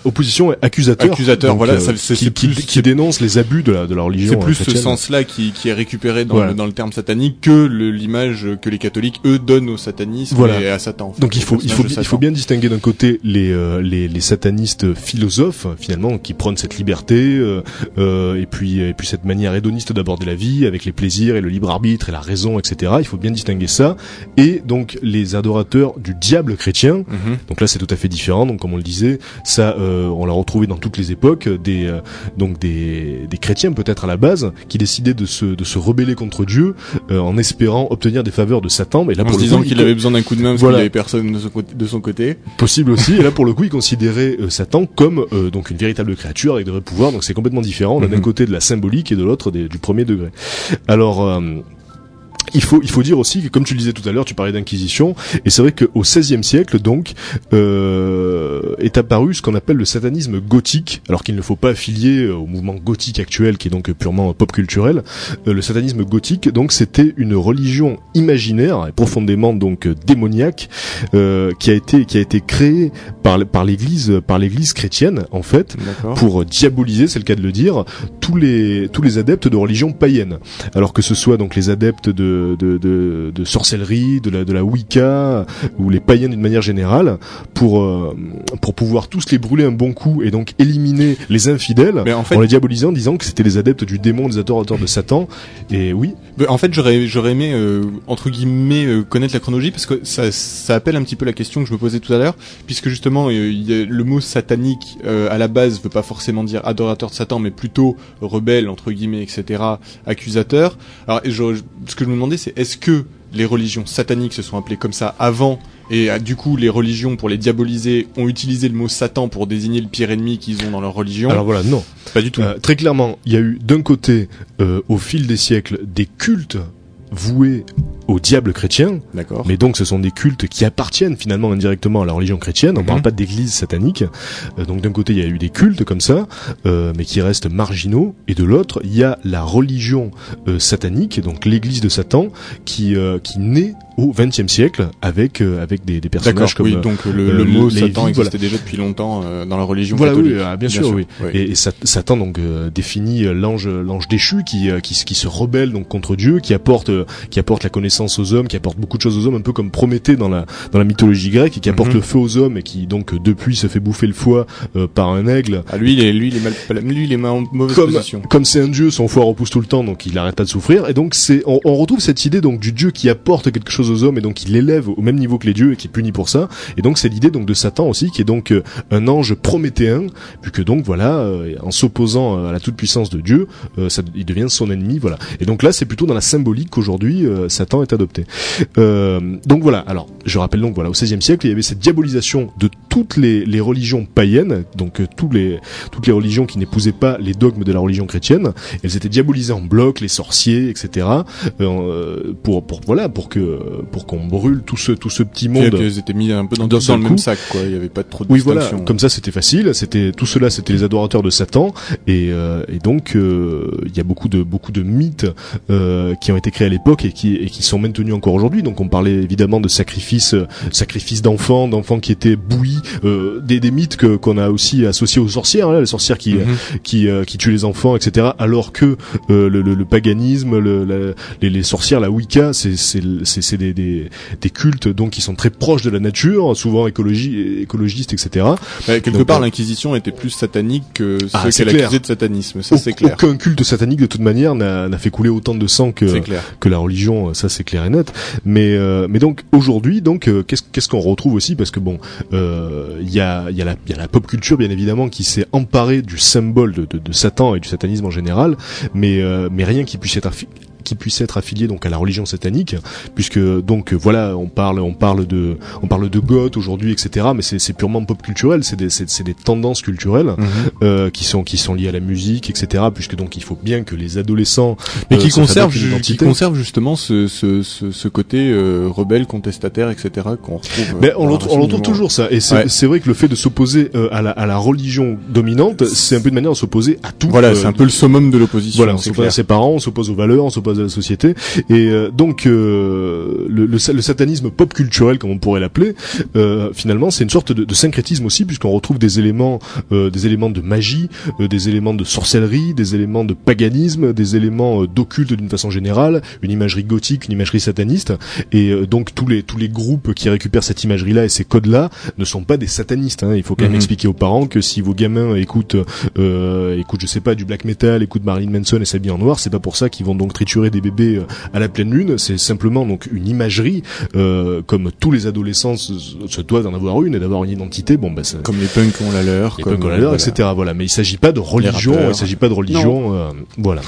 opposition et accusateur. Accusateur, Donc, voilà, ça, c'est- qui, c'est plus- qui dénonce les abus de la, de la religion. c'est plus ce sens-là qui, qui est récupéré dans, Voilà. le, dans le terme satanique que le- l'image que les catholiques eux donnent au satanisme Voilà. et à Satan. en fait, Donc il au faut, il faut, il faut bien distinguer d'un côté les, euh, les, les satanistes philosophes finalement qui prônent cette liberté euh, euh, et puis et puis cette manière hédoniste d'aborder la vie avec les plaisirs et le libre arbitre et la raison etc. Il faut bien distinguer ça et donc les adorateurs du diable chrétien Mhm. Donc là, c'est tout à fait différent. Donc, comme on le disait, ça, euh, on l'a retrouvé dans toutes les époques. Des euh, donc des, des chrétiens peut-être à la base qui décidaient de se de se rebeller contre Dieu euh, en espérant obtenir des faveurs de Satan. Mais là, en pour se le disant qu'il il- avait besoin d'un coup de main parce Voilà. qu'il avait personne de son côté. De son côté. possible aussi. Et là, *laughs* pour le coup, ils considéraient euh, Satan comme euh, donc une véritable créature avec de vrais pouvoirs. Donc c'est complètement différent. On a d'un Mhm. côté de la symbolique et de l'autre des- du premier degré. Alors. Il faut, il faut dire aussi que, comme tu le disais tout à l'heure, tu parlais d'inquisition, et c'est vrai qu'au XVIe siècle, donc, euh, est apparu ce qu'on appelle le satanisme gothique, alors qu'il ne faut pas affilier euh, au mouvement gothique actuel, qui est donc purement pop culturel. Euh, le satanisme gothique, donc, c'était une religion imaginaire et profondément donc démoniaque, euh, qui a été, qui a été créée par, par l'Église, par l'Église chrétienne, en fait, pour diaboliser, c'est le cas de le dire, tous les tous les adeptes de religions païennes. Alors que ce soit donc les adeptes de de, de, de, de sorcellerie, de la, de la Wicca, ou les païens d'une manière générale, pour, euh, pour pouvoir tous les brûler un bon coup et donc éliminer les infidèles Mais en fait, en les diabolisant, en disant que c'était les adeptes du démon, les adorateurs de Satan. Et oui, en fait, j'aurais j'aurais aimé euh, entre guillemets euh, connaître la chronologie parce que ça ça appelle un petit peu la question que je me posais tout à l'heure, puisque justement il y a- le mot satanique à la base veut pas forcément dire adorateur de Satan, mais plutôt rebelle entre guillemets, etc. Accusateur. Alors je- ce que je me c'est est-ce que les religions sataniques se sont appelées comme ça avant et ah, du coup les religions pour les diaboliser ont utilisé le mot Satan pour désigner le pire ennemi qu'ils ont dans leur religion? Alors voilà, non. Pas du tout. Euh, très clairement, il y a eu d'un côté, euh, au fil des siècles, des cultes voués au diable chrétien, D'accord. mais donc ce sont des cultes qui appartiennent finalement indirectement à la religion chrétienne. On Mhm. parle pas d'église satanique. Euh, donc d'un côté, il y a eu des cultes comme ça, euh, mais qui restent marginaux, et de l'autre, il y a la religion euh, satanique, donc l'église de Satan, qui euh, qui naît au XXe siècle avec euh, avec des, des personnages comme oui, donc le, euh, le mot les Satan existait voilà. déjà depuis longtemps dans la religion Voilà, oui, catholique. ah, bien sûr, oui. oui. Et, et Sat- Satan donc définit l'ange l'ange déchu qui, qui qui se rebelle donc contre Dieu, qui apporte qui apporte la connaissance aux hommes, qui apporte beaucoup de choses aux hommes, un peu comme Prométhée dans la dans la mythologie grecque, et qui apporte Mhm. le feu aux hommes et qui donc euh, depuis se fait bouffer le foie euh, par un aigle. Ah, lui, il est, lui, il est mal, lui, il est en mauvaise Comme position. comme c'est un dieu, son foie repousse tout le temps, donc il arrête pas de souffrir. Et donc c'est on, on retrouve cette idée donc du dieu qui apporte quelque chose aux hommes et donc il l'élève au même niveau que les dieux et qui est puni pour ça. Et donc c'est l'idée donc de Satan aussi qui est donc euh, un ange prométhéen, vu que donc voilà euh, en s'opposant à la toute puissance de Dieu, euh, ça, il devient son ennemi. Voilà. Et donc là c'est plutôt dans la symbolique qu'aujourd'hui euh, Satan est adopté. Euh, donc voilà. Alors je rappelle donc voilà au XVIe siècle il y avait cette diabolisation de toutes les, les religions païennes, donc euh, tous les toutes les religions qui n'épousaient pas les dogmes de la religion chrétienne. Elles étaient diabolisées en bloc, les sorciers, etc. euh, pour pour voilà pour que pour qu'on brûle tout ce tout ce petit monde. Ils étaient mis un peu dans, le coup. même sac, quoi. Il y avait pas trop de Oui, voilà. Comme ça, c'était facile. C'était tout cela, c'était les adorateurs de Satan, et, euh, et donc euh, il y a beaucoup de beaucoup de mythes euh, qui ont été créés à l'époque et qui et qui sont maintenus encore aujourd'hui. Donc, on parlait évidemment de sacrifices, euh, sacrifices d'enfants, d'enfants qui étaient bouillis, euh, des, des mythes que qu'on a aussi associés aux sorcières, là, les sorcières qui Mhm. qui euh, qui tuent les enfants, etc. Alors que euh, le, le, le paganisme, le, la- les, les sorcières, la Wicca, c'est c'est des, des des cultes donc qui sont très proches de la nature, souvent écologie écologistes, etc. Quelque Donc, part, euh, l'inquisition était plus satanique que Ah, c'est qu'elle accusait de satanisme. Ça, c'est clair. Aucun culte satanique de toute manière n'a fait couler autant de sang que que la religion, ça c'est clair et. Mais euh, mais donc aujourd'hui, donc euh, qu'est-ce qu'est-ce qu'on retrouve aussi? Parce que bon, euh, il y a il y a la la pop culture bien évidemment qui s'est emparée du symbole de, de, Satan et du satanisme en général, mais mais rien qui puisse être qui puisse être affilié donc à la religion satanique puisque donc voilà on parle on parle de on parle de goth aujourd'hui etc mais c'est purement pop culturel c'est des c'est des tendances culturelles Mhm. euh, qui sont qui sont liées à la musique etc puisque donc il faut bien que les adolescents Mais euh, qui se conserve, fabriquent une ju- qui conserve justement ce, ce, ce, ce côté euh, rebelle, contestataire, etc. qu'on retrouve. euh, Mais on, la retrouve- on retrouve toujours ça, et c'est Ouais. c'est vrai que le fait de s'opposer euh, à, la, à la religion dominante, c'est un peu une manière de s'opposer à tout. Voilà, euh, c'est un peu le summum de l'opposition. Voilà, on s'oppose à ses parents, on s'oppose aux valeurs, on s'oppose à la société, et euh, donc euh, le, le, le satanisme pop culturel, comme on pourrait l'appeler, euh, finalement, c'est une sorte de, de syncrétisme aussi, puisqu'on retrouve des éléments, euh, des éléments de magie, euh, des éléments de sorcellerie, des éléments de paganisme, des éléments d'occulte d'une façon générale, une imagerie gothique, une imagerie sataniste, et donc tous les tous les groupes qui récupèrent cette imagerie-là et ces codes-là ne sont pas des satanistes. Hein. Il faut quand même Mhm. expliquer aux parents que si vos gamins écoutent, écoutent, je sais pas, du black metal, écoutent Marilyn Manson et s'habillent en noir, c'est pas pour ça qu'ils vont donc triturer des bébés euh, à la pleine lune. C'est simplement donc une imagerie, euh, comme tous les adolescents se, se doivent d'en avoir une et d'avoir une identité. Bon, ben ça. Comme les punks ont la leur. les comme, punks ont la leur, voilà. etc. Voilà, mais il s'agit pas de religion, il s'agit pas de religion, euh, voilà.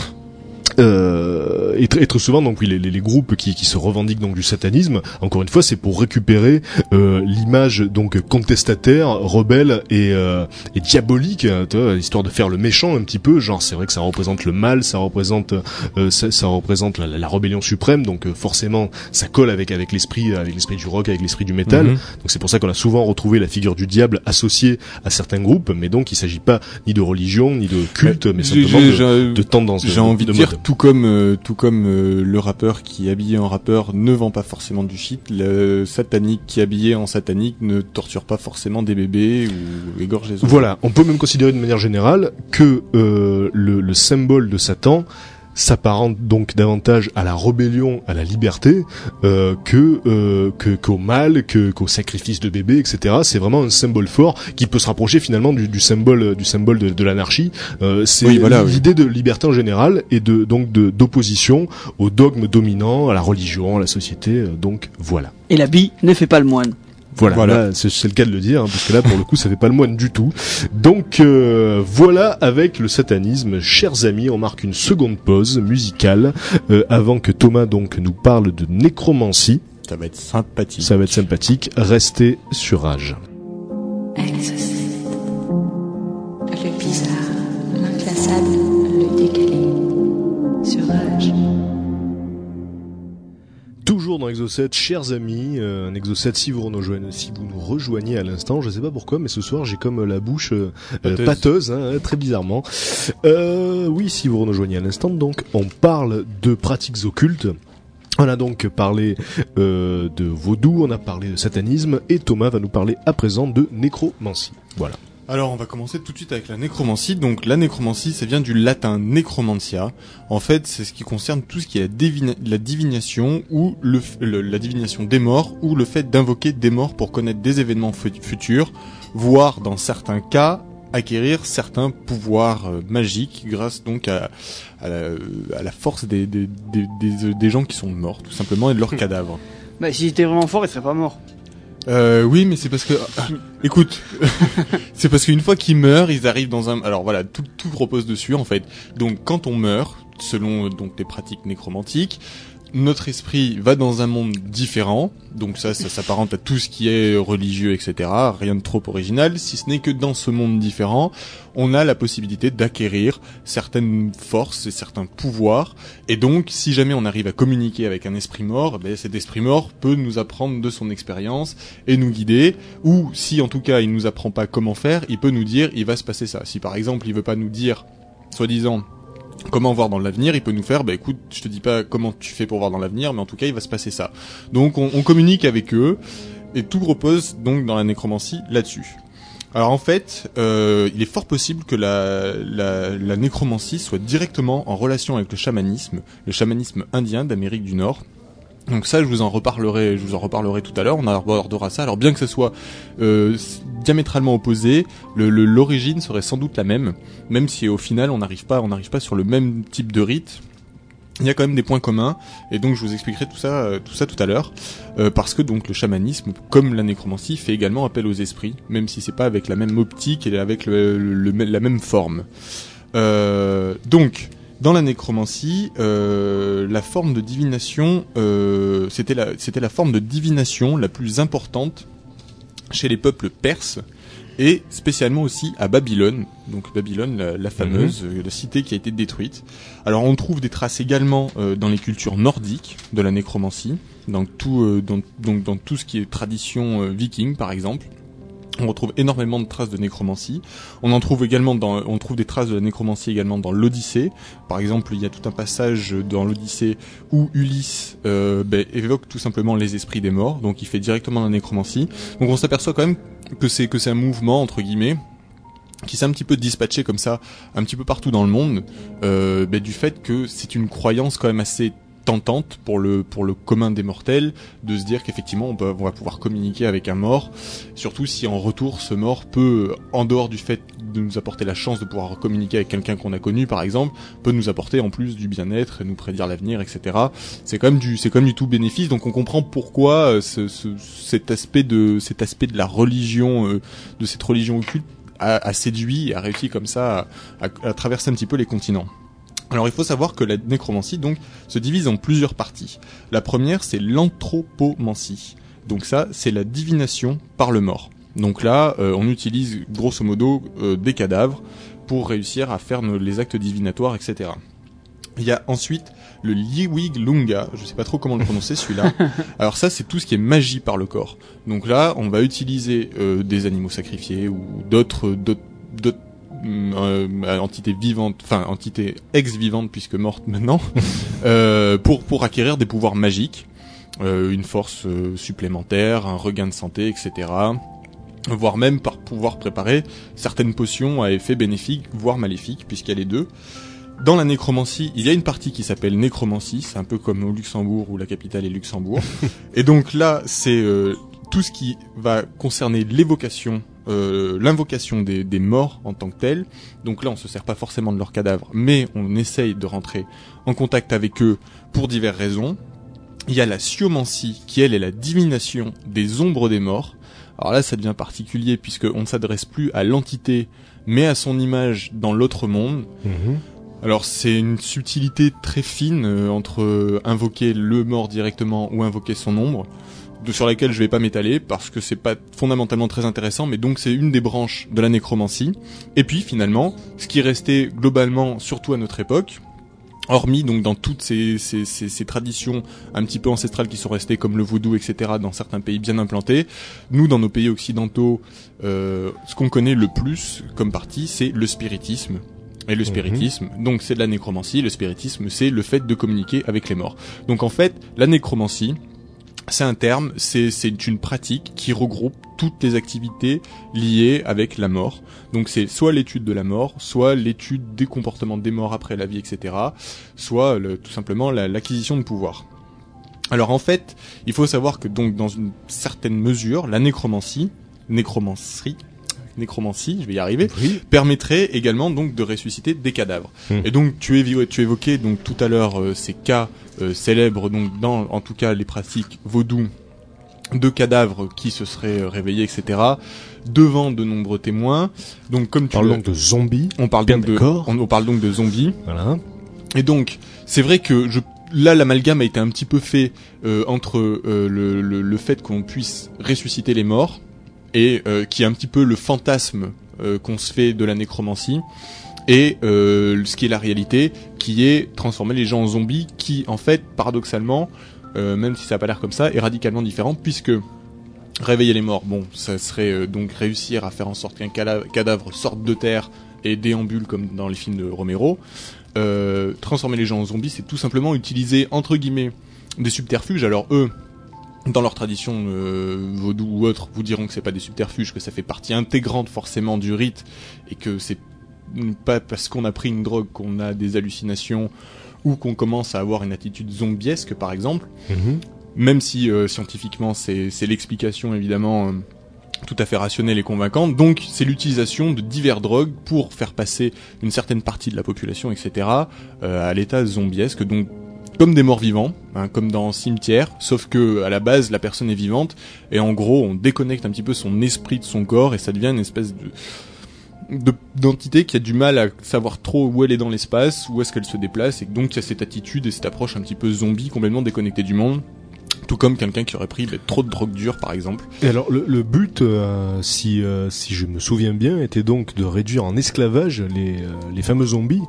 Euh, et, et très souvent donc oui les, les, les groupes qui, qui se revendiquent donc du satanisme encore une fois c'est pour récupérer euh, l'image donc contestataire rebelle et, euh, et diabolique hein, vois, histoire de faire le méchant un petit peu genre c'est vrai que ça représente le mal ça représente euh, ça, ça représente la, la rébellion suprême donc euh, forcément ça colle avec avec l'esprit avec l'esprit du rock avec l'esprit du métal Mhm. donc c'est pour ça qu'on a souvent retrouvé la figure du diable associée à certains groupes mais donc il s'agit pas ni de religion ni de culte mais, J'ai- simplement de, de tendance J'ai envie de, dire. Tout comme euh, tout comme euh, le rappeur qui est habillé en rappeur ne vend pas forcément du shit, le satanique qui est habillé en satanique ne torture pas forcément des bébés ou égorge les enfants. Voilà, on peut même considérer de manière générale que euh, le symbole de Satan s'apparente donc davantage à la rébellion, à la liberté, euh, que euh, que qu'au mal, que qu'au sacrifice de bébé, etc. C'est vraiment un symbole fort qui peut se rapprocher finalement du, du symbole du symbole de, de l'anarchie. Euh, c'est Oui, voilà, oui. l'idée de liberté en général et de donc de d'opposition au dogme dominant, à la religion, à la société. euh, donc voilà. Et la bille ne fait pas le moine. Voilà, Voilà. là, c'est c'est le cas de le dire, hein, parce que là, pour le coup, ça fait pas le moine du tout. Donc euh, voilà, avec le satanisme, chers amis, on marque une seconde pause musicale euh, avant que Thomas donc nous parle de nécromancie. Ça va être sympathique. Ça va être sympathique. Restez sur Rage. Exocet. Le bizarre, l'inclassable, Toujours dans Exocet, chers amis, euh, un Exocet si vous nous rejoignez, si vous nous rejoignez à l'instant, je sais pas pourquoi, mais ce soir j'ai comme la bouche euh, euh, Pâteuse. pâteuse, hein, très bizarrement. Euh, oui, si vous nous rejoignez à l'instant, donc on parle de pratiques occultes. On a donc parlé euh, de vaudou, on a parlé de satanisme, et Thomas va nous parler à présent de nécromancie. Voilà. Alors on va commencer tout de suite avec la nécromancie. Donc la nécromancie, ça vient du latin necromantia. En fait, c'est ce qui concerne tout ce qui est la, divina- la divination ou le, f- le- la divination des morts ou le fait d'invoquer des morts pour connaître des événements fu- futurs, voire dans certains cas acquérir certains pouvoirs euh, magiques grâce donc à, à, la, à la force des, des, des, des- des gens qui sont morts tout simplement et de leurs *laughs* cadavres. Bah, s'il était vraiment fort, il serait pas mort. Euh, oui, mais c'est parce que, ah, écoute, *laughs* c'est parce qu'une fois qu'ils meurent, ils arrivent dans un. Alors voilà, tout, tout repose dessus en fait. Donc quand on meurt, selon donc les pratiques nécromantiques, notre esprit va dans un monde différent. Donc ça, ça s'apparente à tout ce qui est religieux, etc. Rien de trop original, si ce n'est que dans ce monde différent, on a la possibilité d'acquérir certaines forces et certains pouvoirs. Et donc, si jamais on arrive à communiquer avec un esprit mort, ben, cet esprit mort peut nous apprendre de son expérience et nous guider. Ou si en tout cas il nous apprend pas comment faire, il peut nous dire il va se passer ça. Si par exemple il veut pas nous dire, soi-disant, comment voir dans l'avenir, il peut nous faire, bah écoute, je te dis pas comment tu fais pour voir dans l'avenir, mais en tout cas il va se passer ça. Donc on, communique avec eux et tout repose donc dans la nécromancie là-dessus. Alors en fait, euh, il est fort possible que la nécromancie soit directement en relation avec le chamanisme, le chamanisme indien d'Amérique du Nord. Donc ça, je vous en reparlerai, je vous en reparlerai tout à l'heure. On abordera ça. Alors bien que ce soit euh, diamétralement opposé, le- le- l'origine serait sans doute la même, même si au final on n'arrive pas, on n'arrive pas sur le même type de rite. Il y a quand même des points communs, et donc je vous expliquerai tout ça, euh, tout ça tout à l'heure, euh, parce que donc le chamanisme, comme la nécromancie, fait également appel aux esprits, même si c'est pas avec la même optique et avec le- la même forme. Euh, donc, dans la nécromancie, euh, la forme de divination, euh, c'était la, c'était la forme de divination la plus importante chez les peuples perses et spécialement aussi à Babylone, donc Babylone, la, la fameuse euh, la cité qui a été détruite. Alors on trouve des traces également euh, dans les cultures nordiques de la nécromancie, dans tout, euh, dans, donc dans tout ce qui est tradition viking par exemple. On retrouve énormément de traces de nécromancie. On en trouve également des traces de la nécromancie également dans l'Odyssée. Par exemple, il y a tout un passage dans l'Odyssée où Ulysse euh, ben, évoque tout simplement les esprits des morts, donc il fait directement la nécromancie. Donc on s'aperçoit quand même que c'est que c'est un mouvement entre guillemets qui s'est un petit peu dispatché comme ça un petit peu partout dans le monde euh, ben, du fait que c'est une croyance quand même assez tentante pour le pour le commun des mortels de se dire qu'effectivement on, peut- on va pouvoir communiquer avec un mort. Surtout si en retour ce mort peut en dehors du fait de nous apporter la chance de pouvoir communiquer avec quelqu'un qu'on a connu par exemple peut nous apporter en plus du bien-être et nous prédire l'avenir etc c'est quand même du c'est quand même du tout bénéfice. Donc on comprend pourquoi euh, ce, ce- cet aspect de cet aspect de la religion euh, de cette religion occulte a, a séduit a réussi comme ça à, à- à traverser un petit peu les continents. Alors il faut savoir que la nécromancie donc se divise en plusieurs parties. La première c'est l'anthropomancie. Donc ça c'est la divination par le mort. Donc là euh, on utilise grosso modo euh, des cadavres pour réussir à faire nos- les actes divinatoires etc. Il y a ensuite le Liwig Lunga, je sais pas trop comment le prononcer celui-là. *laughs* Alors ça c'est tout ce qui est magie par le corps. Donc là on va utiliser euh, des animaux sacrifiés ou d'autres d'autres euh, entités vivantes, enfin entités ex-vivantes puisque mortes maintenant, *laughs* euh, pour pour acquérir des pouvoirs magiques, euh, une force euh, supplémentaire, un regain de santé, etc. Voire même par pouvoir préparer certaines potions à effet bénéfique, voire maléfique, puisqu'il y a les deux. Dans la nécromancie, il y a une partie qui s'appelle nécromancie, c'est un peu comme au Luxembourg où la capitale est Luxembourg. *laughs* et donc là, c'est euh, tout ce qui va concerner l'évocation, euh, l'invocation des, des morts en tant que tels. Donc là, on se sert pas forcément de leurs cadavres, mais on essaye de rentrer en contact avec eux pour diverses raisons. Il y a la sciomancie, qui elle est la divination des ombres des morts. Alors là, ça devient particulier puisque on ne s'adresse plus à l'entité, mais à son image dans l'autre monde. Mhm. Alors c'est une subtilité très fine euh, entre euh, invoquer le mort directement ou invoquer son ombre, de, sur laquelle je vais pas m'étaler parce que c'est pas fondamentalement très intéressant, mais donc c'est une des branches de la nécromancie. Et puis finalement, ce qui est resté globalement, surtout à notre époque, hormis donc dans toutes ces, ces, ces, ces traditions un petit peu ancestrales qui sont restées comme le vaudou, etc., dans certains pays bien implantés, nous dans nos pays occidentaux, euh, ce qu'on connaît le plus comme partie, c'est le spiritisme. Et le spiritisme, donc c'est de la nécromancie, le spiritisme c'est le fait de communiquer avec les morts. Donc en fait, la nécromancie, c'est un terme, c'est une pratique qui regroupe toutes les activités liées avec la mort. Donc c'est soit l'étude de la mort, soit l'étude des comportements des morts après la vie, etc. Soit le- tout simplement la- l'acquisition de pouvoir. Alors en fait, il faut savoir que donc dans une certaine mesure, la nécromancie, nécromancie, nécromancie, je vais y arriver, Oui. permettrait également donc de ressusciter des cadavres. Hmm. Et donc tu, évoquais donc tout à l'heure euh, ces cas euh, célèbres donc dans en tout cas les pratiques vaudou de cadavres qui se seraient euh, réveillés etc. devant de nombreux témoins. Donc comme tu Parlons l'as- de zombies. on parle bien donc de on, on parle donc de zombies. Voilà. Et donc, c'est vrai que je, là, l'amalgame a été un petit peu fait euh, entre euh, le, le, le fait qu'on puisse ressusciter les morts et euh, qui est un petit peu le fantasme euh, qu'on se fait de la nécromancie et euh, ce qui est la réalité, qui est transformer les gens en zombies, qui en fait, paradoxalement, même si ça a pas l'air comme ça, est radicalement différent puisque réveiller les morts, bon, ça serait donc réussir à faire en sorte qu'un cadavre sorte de terre et déambule comme dans les films de Romero. Euh, transformer les gens en zombies, c'est tout simplement utiliser entre guillemets des subterfuges. Alors eux, dans leur tradition euh, vaudou ou autre, vous diront que c'est pas des subterfuges, que ça fait partie intégrante forcément du rite et que c'est pas parce qu'on a pris une drogue qu'on a des hallucinations ou qu'on commence à avoir une attitude zombiesque par exemple Mhm. même si euh, scientifiquement c'est c'est l'explication évidemment euh, tout à fait rationnelle et convaincante. Donc c'est l'utilisation de divers drogues pour faire passer une certaine partie de la population, etc., euh, à l'état zombiesque. Donc comme des morts vivants, hein, comme dans Cimetière, sauf que à la base la personne est vivante et en gros on déconnecte un petit peu son esprit de son corps et ça devient une espèce de de- d'entité qui a du mal à savoir trop où elle est dans l'espace, où est-ce qu'elle se déplace, et donc il y a cette attitude et cette approche un petit peu zombie, complètement déconnectée du monde, tout comme quelqu'un qui aurait pris bah, trop de drogue dure par exemple. Et alors le, but, euh, si euh, si je me souviens bien, était donc de réduire en esclavage les euh, les fameux zombies,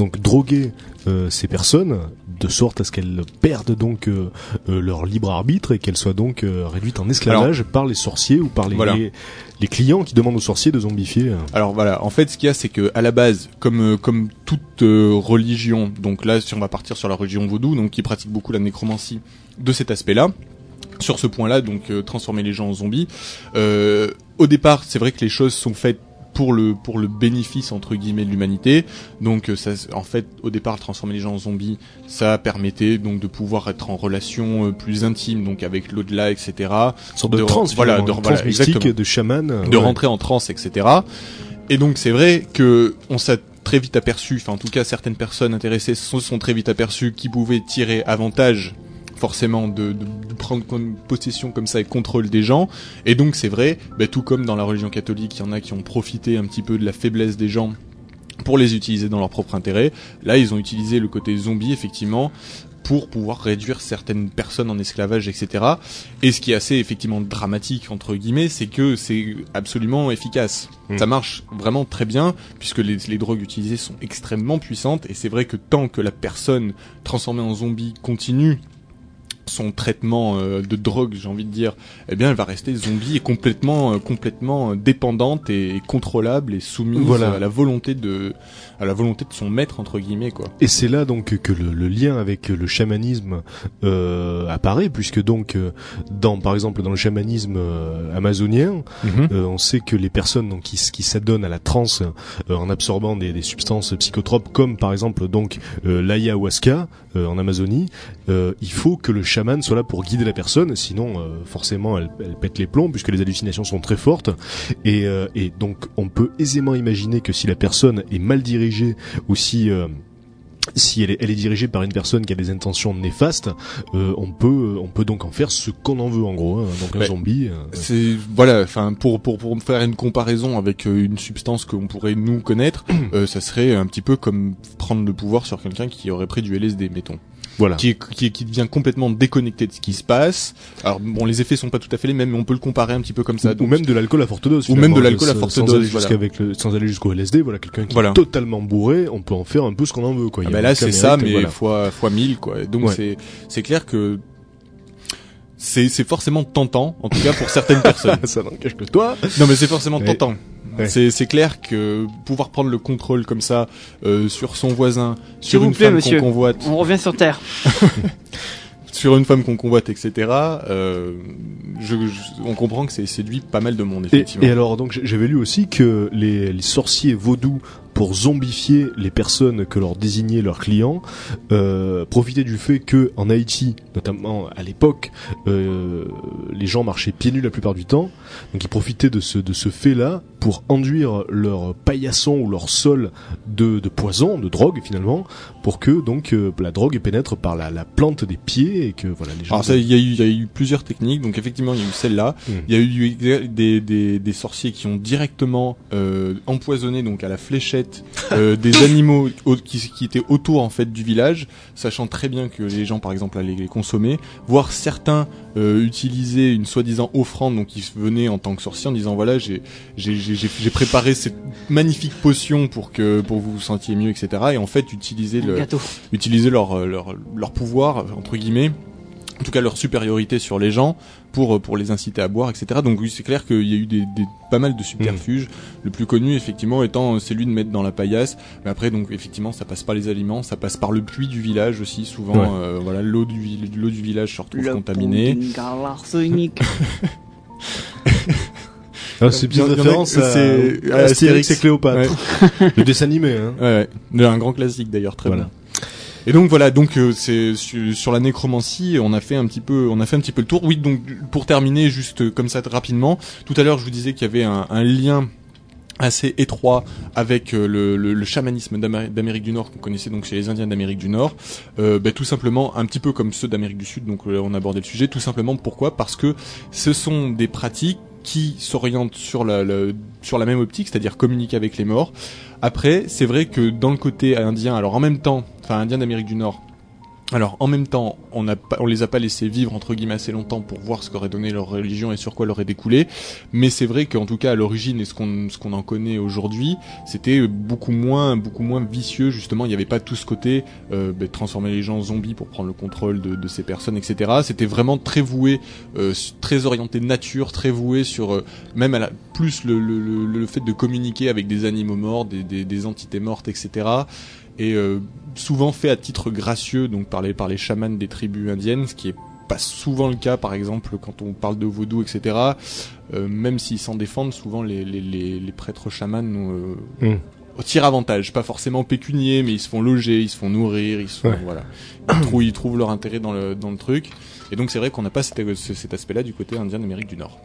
donc droguer euh, ces personnes de sorte à ce qu'elles perdent donc euh, euh, leur libre arbitre et qu'elles soient donc réduites en esclavage par les sorciers ou par les, Voilà. les les clients qui demandent aux sorciers de zombifier. Alors voilà, en fait ce qu'il y a c'est que à la base, comme comme toute religion, donc là si on va partir sur la religion vaudou, donc qui pratique beaucoup la nécromancie de cet aspect-là, sur ce point-là, donc transformer les gens en zombies. Au départ, c'est vrai que les choses sont faites pour le pour le bénéfice entre guillemets de l'humanité. Donc euh, ça, en fait, au départ, transformer les gens en zombies, ça permettait donc de pouvoir être en relation euh, plus intime, donc avec l'au-delà, etc. Une sorte de, De- transe, voilà, de- voilà, mystique, de chaman. euh, de ouais. rentrer en transe, etc. Et donc c'est vrai que on s'est très vite aperçu, enfin en tout cas certaines personnes intéressées se sont très vite aperçues qu'ils pouvaient tirer avantage forcément de, de- de prendre possession comme ça et contrôle des gens. Et donc c'est vrai, bah, tout comme dans la religion catholique, il y en a qui ont profité un petit peu de la faiblesse des gens pour les utiliser dans leur propre intérêt. Là, ils ont utilisé le côté zombie, effectivement, pour pouvoir réduire certaines personnes en esclavage, etc. Et ce qui est assez, effectivement, dramatique, entre guillemets, c'est que c'est absolument efficace. Mm. Ça marche vraiment très bien, puisque les, les drogues utilisées sont extrêmement puissantes, et c'est vrai que tant que la personne transformée en zombie continue son traitement euh, de drogue, j'ai envie de dire, eh bien, elle va rester zombie et complètement, euh, complètement dépendante et, contrôlable et soumise Voilà. à la volonté de, à la volonté de son maître entre guillemets, quoi. Et c'est là donc que le, le lien avec le chamanisme euh, apparaît, puisque donc euh, dans par exemple dans le chamanisme euh, amazonien, euh, on sait que les personnes donc qui, s'adonnent à la transe euh, en absorbant des, des substances psychotropes, comme par exemple donc euh, l'ayahuasca euh, en Amazonie, euh, il faut que le chaman soit là pour guider la personne, sinon euh, forcément elle, elle pète les plombs puisque les hallucinations sont très fortes. Et, euh, et donc on peut aisément imaginer que si la personne est mal dirigée ou si euh, si elle est, elle est dirigée par une personne qui a des intentions néfastes, euh, on peut on peut donc en faire ce qu'on en veut en gros. hein. Donc un Ouais. zombie. euh, C'est voilà, enfin pour pour pour faire une comparaison avec une substance qu'on pourrait nous connaître, *clears throat* euh, ça serait un petit peu comme prendre le pouvoir sur quelqu'un qui aurait pris du LSD, mettons, voilà. qui qui qui devient complètement déconnecté de ce qui se passe. Alors bon, les effets sont pas tout à fait les mêmes, mais on peut le comparer un petit peu comme ça. ou Donc, même de l'alcool à forte dose. Ou même de l'alcool à forte sans dose, aller voilà. le- sans aller jusqu'au LSD, voilà quelqu'un qui Voilà. est totalement bourré, on peut en faire un peu ce qu'on en veut quoi. Ah bah là c'est ça, mais fois fois mille quoi. Et Donc Ouais. c'est c'est clair que c'est c'est forcément tentant, en tout cas pour certaines *laughs* personnes. ça n'engage que toi. Non mais c'est forcément tentant. Ouais. C'est c'est clair que pouvoir prendre le contrôle comme ça euh, sur son voisin, sur une plaît, femme qu'on convoite, On revient sur Terre. *laughs* sur une femme qu'on convoite, etc. Euh, je, je- on comprend que c'est séduit pas mal de monde Et, effectivement. et alors donc j'avais lu aussi que les, les sorciers vaudous pour zombifier les personnes que leur désignaient leurs clients euh, profitaient du fait que en Haïti notamment à l'époque euh, les gens marchaient pieds nus la plupart du temps donc ils profitaient de ce de ce fait là pour enduire leur paillasson ou leur sol de, de poison de drogue finalement pour que donc euh, la drogue pénètre par la, la plante des pieds et que voilà les gens Alors ça, il y a eu, y a eu plusieurs techniques. Donc effectivement, il y a eu celle-là. Mm. Il y a eu des, des, des sorciers qui ont directement euh, empoisonné donc à la fléchette euh, des *laughs* animaux au- qui, qui étaient autour en fait du village, sachant très bien que les gens par exemple allaient les consommer, voire certains euh, utilisaient une soi-disant offrande, donc ils venaient en tant que sorciers en disant voilà j'ai j'ai j'ai j'ai- j'ai préparé cette magnifique potion pour que pour vous vous sentiez mieux, etc. Et en fait utiliser le Gâteau. utiliser leur, euh, leur, leur pouvoir, entre guillemets, en tout cas leur supériorité sur les gens, pour, euh, pour les inciter à boire, etc. Donc oui, c'est clair qu'il y a eu des, des, pas mal de subterfuges. Le plus connu, effectivement, étant euh, celui de mettre dans la paillasse. Mais après, donc effectivement, ça passe par les aliments, ça passe par le puits du village aussi, souvent. Ouais. euh, voilà, l'eau du, l'eau du village se retrouve contaminée. l'arsenic. *laughs* Ah, c'est en a- référence à, c'est- à Astérix et Cléopâtre le dessin animé hein. Ouais, ouais. Un grand classique d'ailleurs, très Voilà. bon. Et donc voilà, donc euh, c'est sur, la nécromancie, on a fait un petit peu, on a fait un petit peu le tour. Oui, donc pour terminer, juste euh, comme ça rapidement, tout à l'heure je vous disais qu'il y avait un, lien assez étroit avec euh, le, chamanisme d'Amé- d'Amérique du Nord qu'on connaissait donc chez les Indiens d'Amérique du Nord, euh, bah, tout simplement un petit peu comme ceux d'Amérique du Sud. Donc là on a abordé le sujet, tout simplement pourquoi? Parce que ce sont des pratiques qui s'orientent sur la, la- sur la même optique, c'est-à-dire communiquer avec les morts. Après, c'est vrai que dans le côté indien, alors en même temps, enfin indien d'Amérique du Nord, alors en même temps, on on les a pas laissés vivre entre guillemets assez longtemps pour voir ce qu'aurait donné leur religion et sur quoi leur est découlé. Mais c'est vrai qu'en tout cas à l'origine et ce qu'on en connaît aujourd'hui, c'était beaucoup moins beaucoup moins vicieux justement. Il n'y avait pas tout ce côté euh, bah, transformer les gens en zombies pour prendre le contrôle de, ces personnes, etc. C'était vraiment très voué, euh, très orienté nature, très voué sur euh, même plus le, fait de communiquer avec des animaux morts, des, entités mortes, etc. Et souvent fait à titre gracieux, donc par les, par les chamans des tribus indiennes, ce qui est pas souvent le cas, par exemple, quand on parle de vaudou, etc. Euh, même s'ils s'en défendent, souvent les, les, les, les prêtres chamans euh, Mm. tirent avantage, pas forcément pécunier, mais ils se font loger, ils se font nourrir, ils se font, Ouais. voilà, ils trouvent, ils trouvent leur intérêt dans le, dans le truc. Et donc c'est vrai qu'on n'a pas cet, ce- cet aspect-là du côté indien d'Amérique du Nord.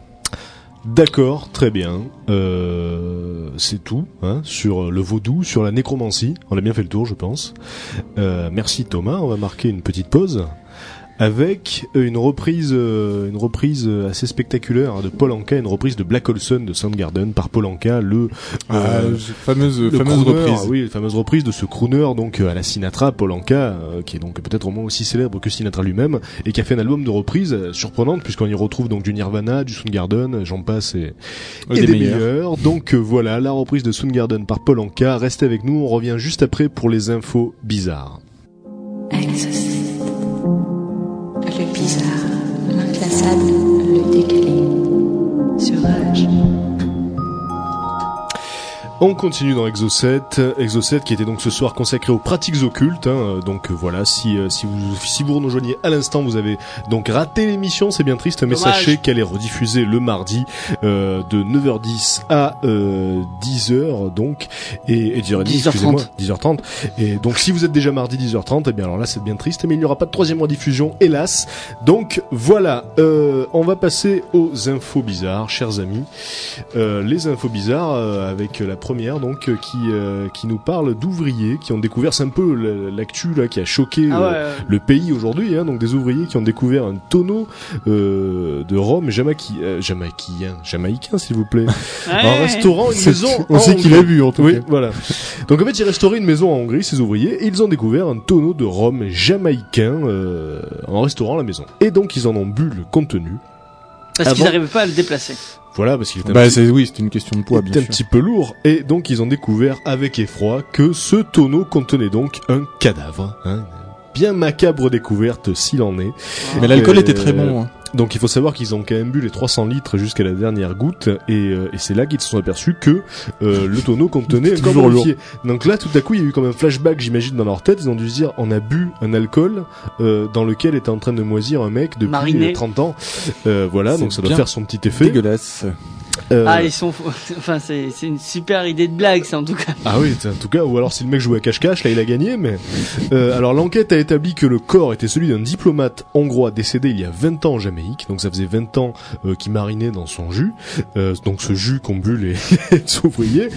D'accord, très bien. Euh, c'est tout hein, sur le vaudou, sur la nécromancie. On a bien fait le tour, je pense. Euh, merci Thomas. On va marquer une petite pause avec une reprise, euh, une reprise assez spectaculaire hein, de Paul Anka, une reprise de Black Olson de Soundgarden par Paul Anka, le euh, fameuse le fameuse crooner, reprise. oui, la fameuse reprise de ce crooner donc euh, à la Sinatra, Paul Anka, euh, qui est donc peut-être au moins aussi célèbre que Sinatra lui-même, et qui a fait un album de reprise euh, surprenante puisqu'on y retrouve donc du Nirvana, du Soundgarden, j'en passe et, et des des, meilleurs. meilleurs. Donc euh, voilà, la reprise de Soundgarden par Paul Anka. Restez avec nous, on revient juste après pour les infos bizarres. On continue dans Exo 7, Exo 7 qui était donc ce soir consacré aux pratiques occultes. hein. Donc euh, voilà, si euh, si vous si vous nous rejoignez à l'instant, vous avez donc raté l'émission, c'est bien triste, mais Dommage. sachez qu'elle est rediffusée le mardi euh, de 9h10 à euh, 10h donc et, et 10h10, 10h30. excusez-moi, 10h30. Et donc si vous êtes déjà mardi 10h30, eh bien alors là c'est bien triste, mais il n'y aura pas de troisième rediffusion, hélas. Donc voilà, euh, on va passer aux infos bizarres, chers amis. Euh, les infos bizarres euh, avec la première donc euh, qui euh, qui nous parle d'ouvriers qui ont découvert c'est un peu la- l'actu là qui a choqué Ah euh, ouais, le pays aujourd'hui hein, donc des ouvriers qui ont découvert un tonneau euh, de rhum euh, jamaïquien jamaïcain s'il vous plaît *laughs* un Ouais. restaurant une maison on en sait qu'il a vu, en tout oui cas. voilà donc en fait ils restauraient une maison en Hongrie ces ouvriers et ils ont découvert un tonneau de rhum jamaïcain euh, en restaurant la maison et donc ils en ont bu le contenu Parce qu'ils avant- n'arrivaient pas à le déplacer. Voilà parce qu'il était un Bah petit- c'est oui, c'est une question de poids, bien un sûr. petit peu lourd et donc ils ont découvert avec effroi que ce tonneau contenait donc un cadavre. Hein, bien macabre découverte s'il en est. Mais l'alcool Euh, était très bon. hein. Donc il faut savoir qu'ils ont quand même bu les 300 litres jusqu'à la dernière goutte et, euh, et c'est là qu'ils se sont aperçus que euh, le tonneau contenait *laughs* un corps Toujours momifié. Donc là tout à coup il y a eu comme un flashback j'imagine dans leur tête, ils ont dû se dire on a bu un alcool euh, dans lequel était en train de moisir un mec depuis Mariné. euh, 30 ans. Euh, voilà donc ça doit bien faire son petit effet. Dégueulasse. Euh, Ah, ils sont, *laughs* enfin, c'est, c'est une super idée de blague, ça, en tout cas. Ah oui, en tout cas, ou alors si le mec jouait à cache-cache, là il a gagné, mais... Euh, alors l'enquête a établi que le corps était celui d'un diplomate hongrois décédé il y a 20 ans en Jamaïque, donc ça faisait 20 ans euh, qu'il marinait dans son jus, euh, donc ce jus qu'ont bu les, *laughs* les ouvriers,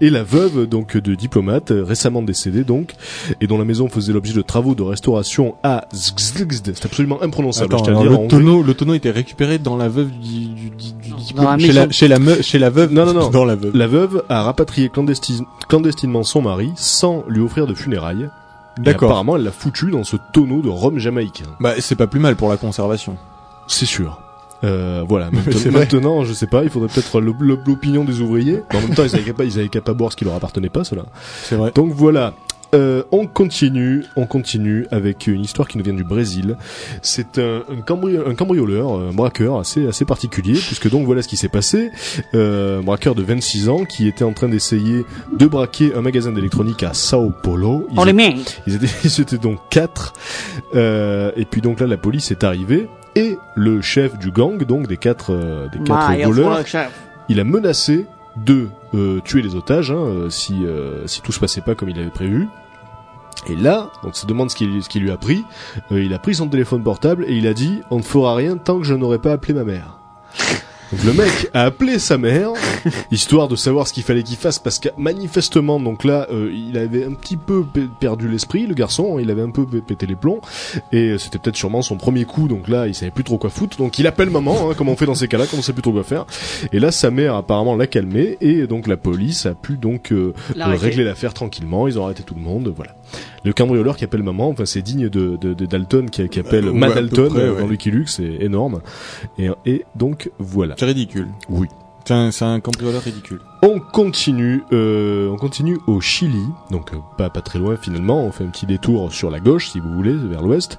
et la veuve donc de diplomate, euh, récemment décédée donc, et dont la maison faisait l'objet de travaux de restauration à Zgzgzd, c'est absolument imprononçable, Attends, je tiens à alors le dire tonneau, le tonneau était récupéré dans la veuve du, du, du, chez, la, chez la me- chez la veuve. Non, non, non. Dans la veuve. La veuve a rapatrié clandestine- clandestinement son mari sans lui offrir de funérailles. D'accord. apparemment, elle l'a foutu dans ce tonneau de rhum jamaïcain. Bah c'est pas plus mal pour la conservation. C'est sûr. Euh, voilà. *laughs* Maintenant, maintenant, je sais pas, il faudrait peut-être l'opinion des ouvriers. Mais en même temps, ils avaient qu'à pas, ils avaient qu'à pas boire ce qui leur appartenait pas, cela. C'est vrai. Donc voilà. Euh, on continue, on continue avec une histoire qui nous vient du Brésil. C'est un, un, cambrio- un cambrioleur, un braqueur assez assez particulier, puisque donc voilà ce qui s'est passé. Euh, un braqueur de 26 ans qui était en train d'essayer de braquer un magasin d'électronique à Sao Paulo. Ils On les étaient- ils étaient, *laughs* ils étaient donc quatre. Euh, et puis donc là, la police est arrivée et le chef du gang, donc des quatre, euh, des quatre voleurs, il a menacé de euh, tuer les otages hein, euh, si euh, si tout se passait pas comme il avait prévu. Et là, on se demande ce qu'il lui a pris. Euh, il a pris son téléphone portable et il a dit on ne fera rien tant que je n'aurai pas appelé ma mère. Donc le mec a appelé sa mère histoire de savoir ce qu'il fallait qu'il fasse parce que manifestement donc là euh, il avait un petit peu pe- perdu l'esprit le garçon il avait un peu pété les plombs et euh, c'était peut-être sûrement son premier coup donc là il savait plus trop quoi foutre donc il appelle maman hein, comme on fait dans ces cas-là quand on sait plus trop quoi faire et là sa mère apparemment l'a calmé et donc la police a pu donc euh, régler l'affaire tranquillement ils ont arrêté tout le monde voilà le cambrioleur qui appelle maman enfin c'est digne de, de, de Dalton qui, qui appelle Euh, ouais, Ma à peu Dalton près, ouais. dans Lucky Luke c'est énorme et, et donc voilà C'est ridicule. oui C'est un, cambrioleur ridicule. on continue, euh, on continue au Chili, donc euh, pas pas très loin finalement. On fait un petit détour sur la gauche, si vous voulez, vers l'ouest.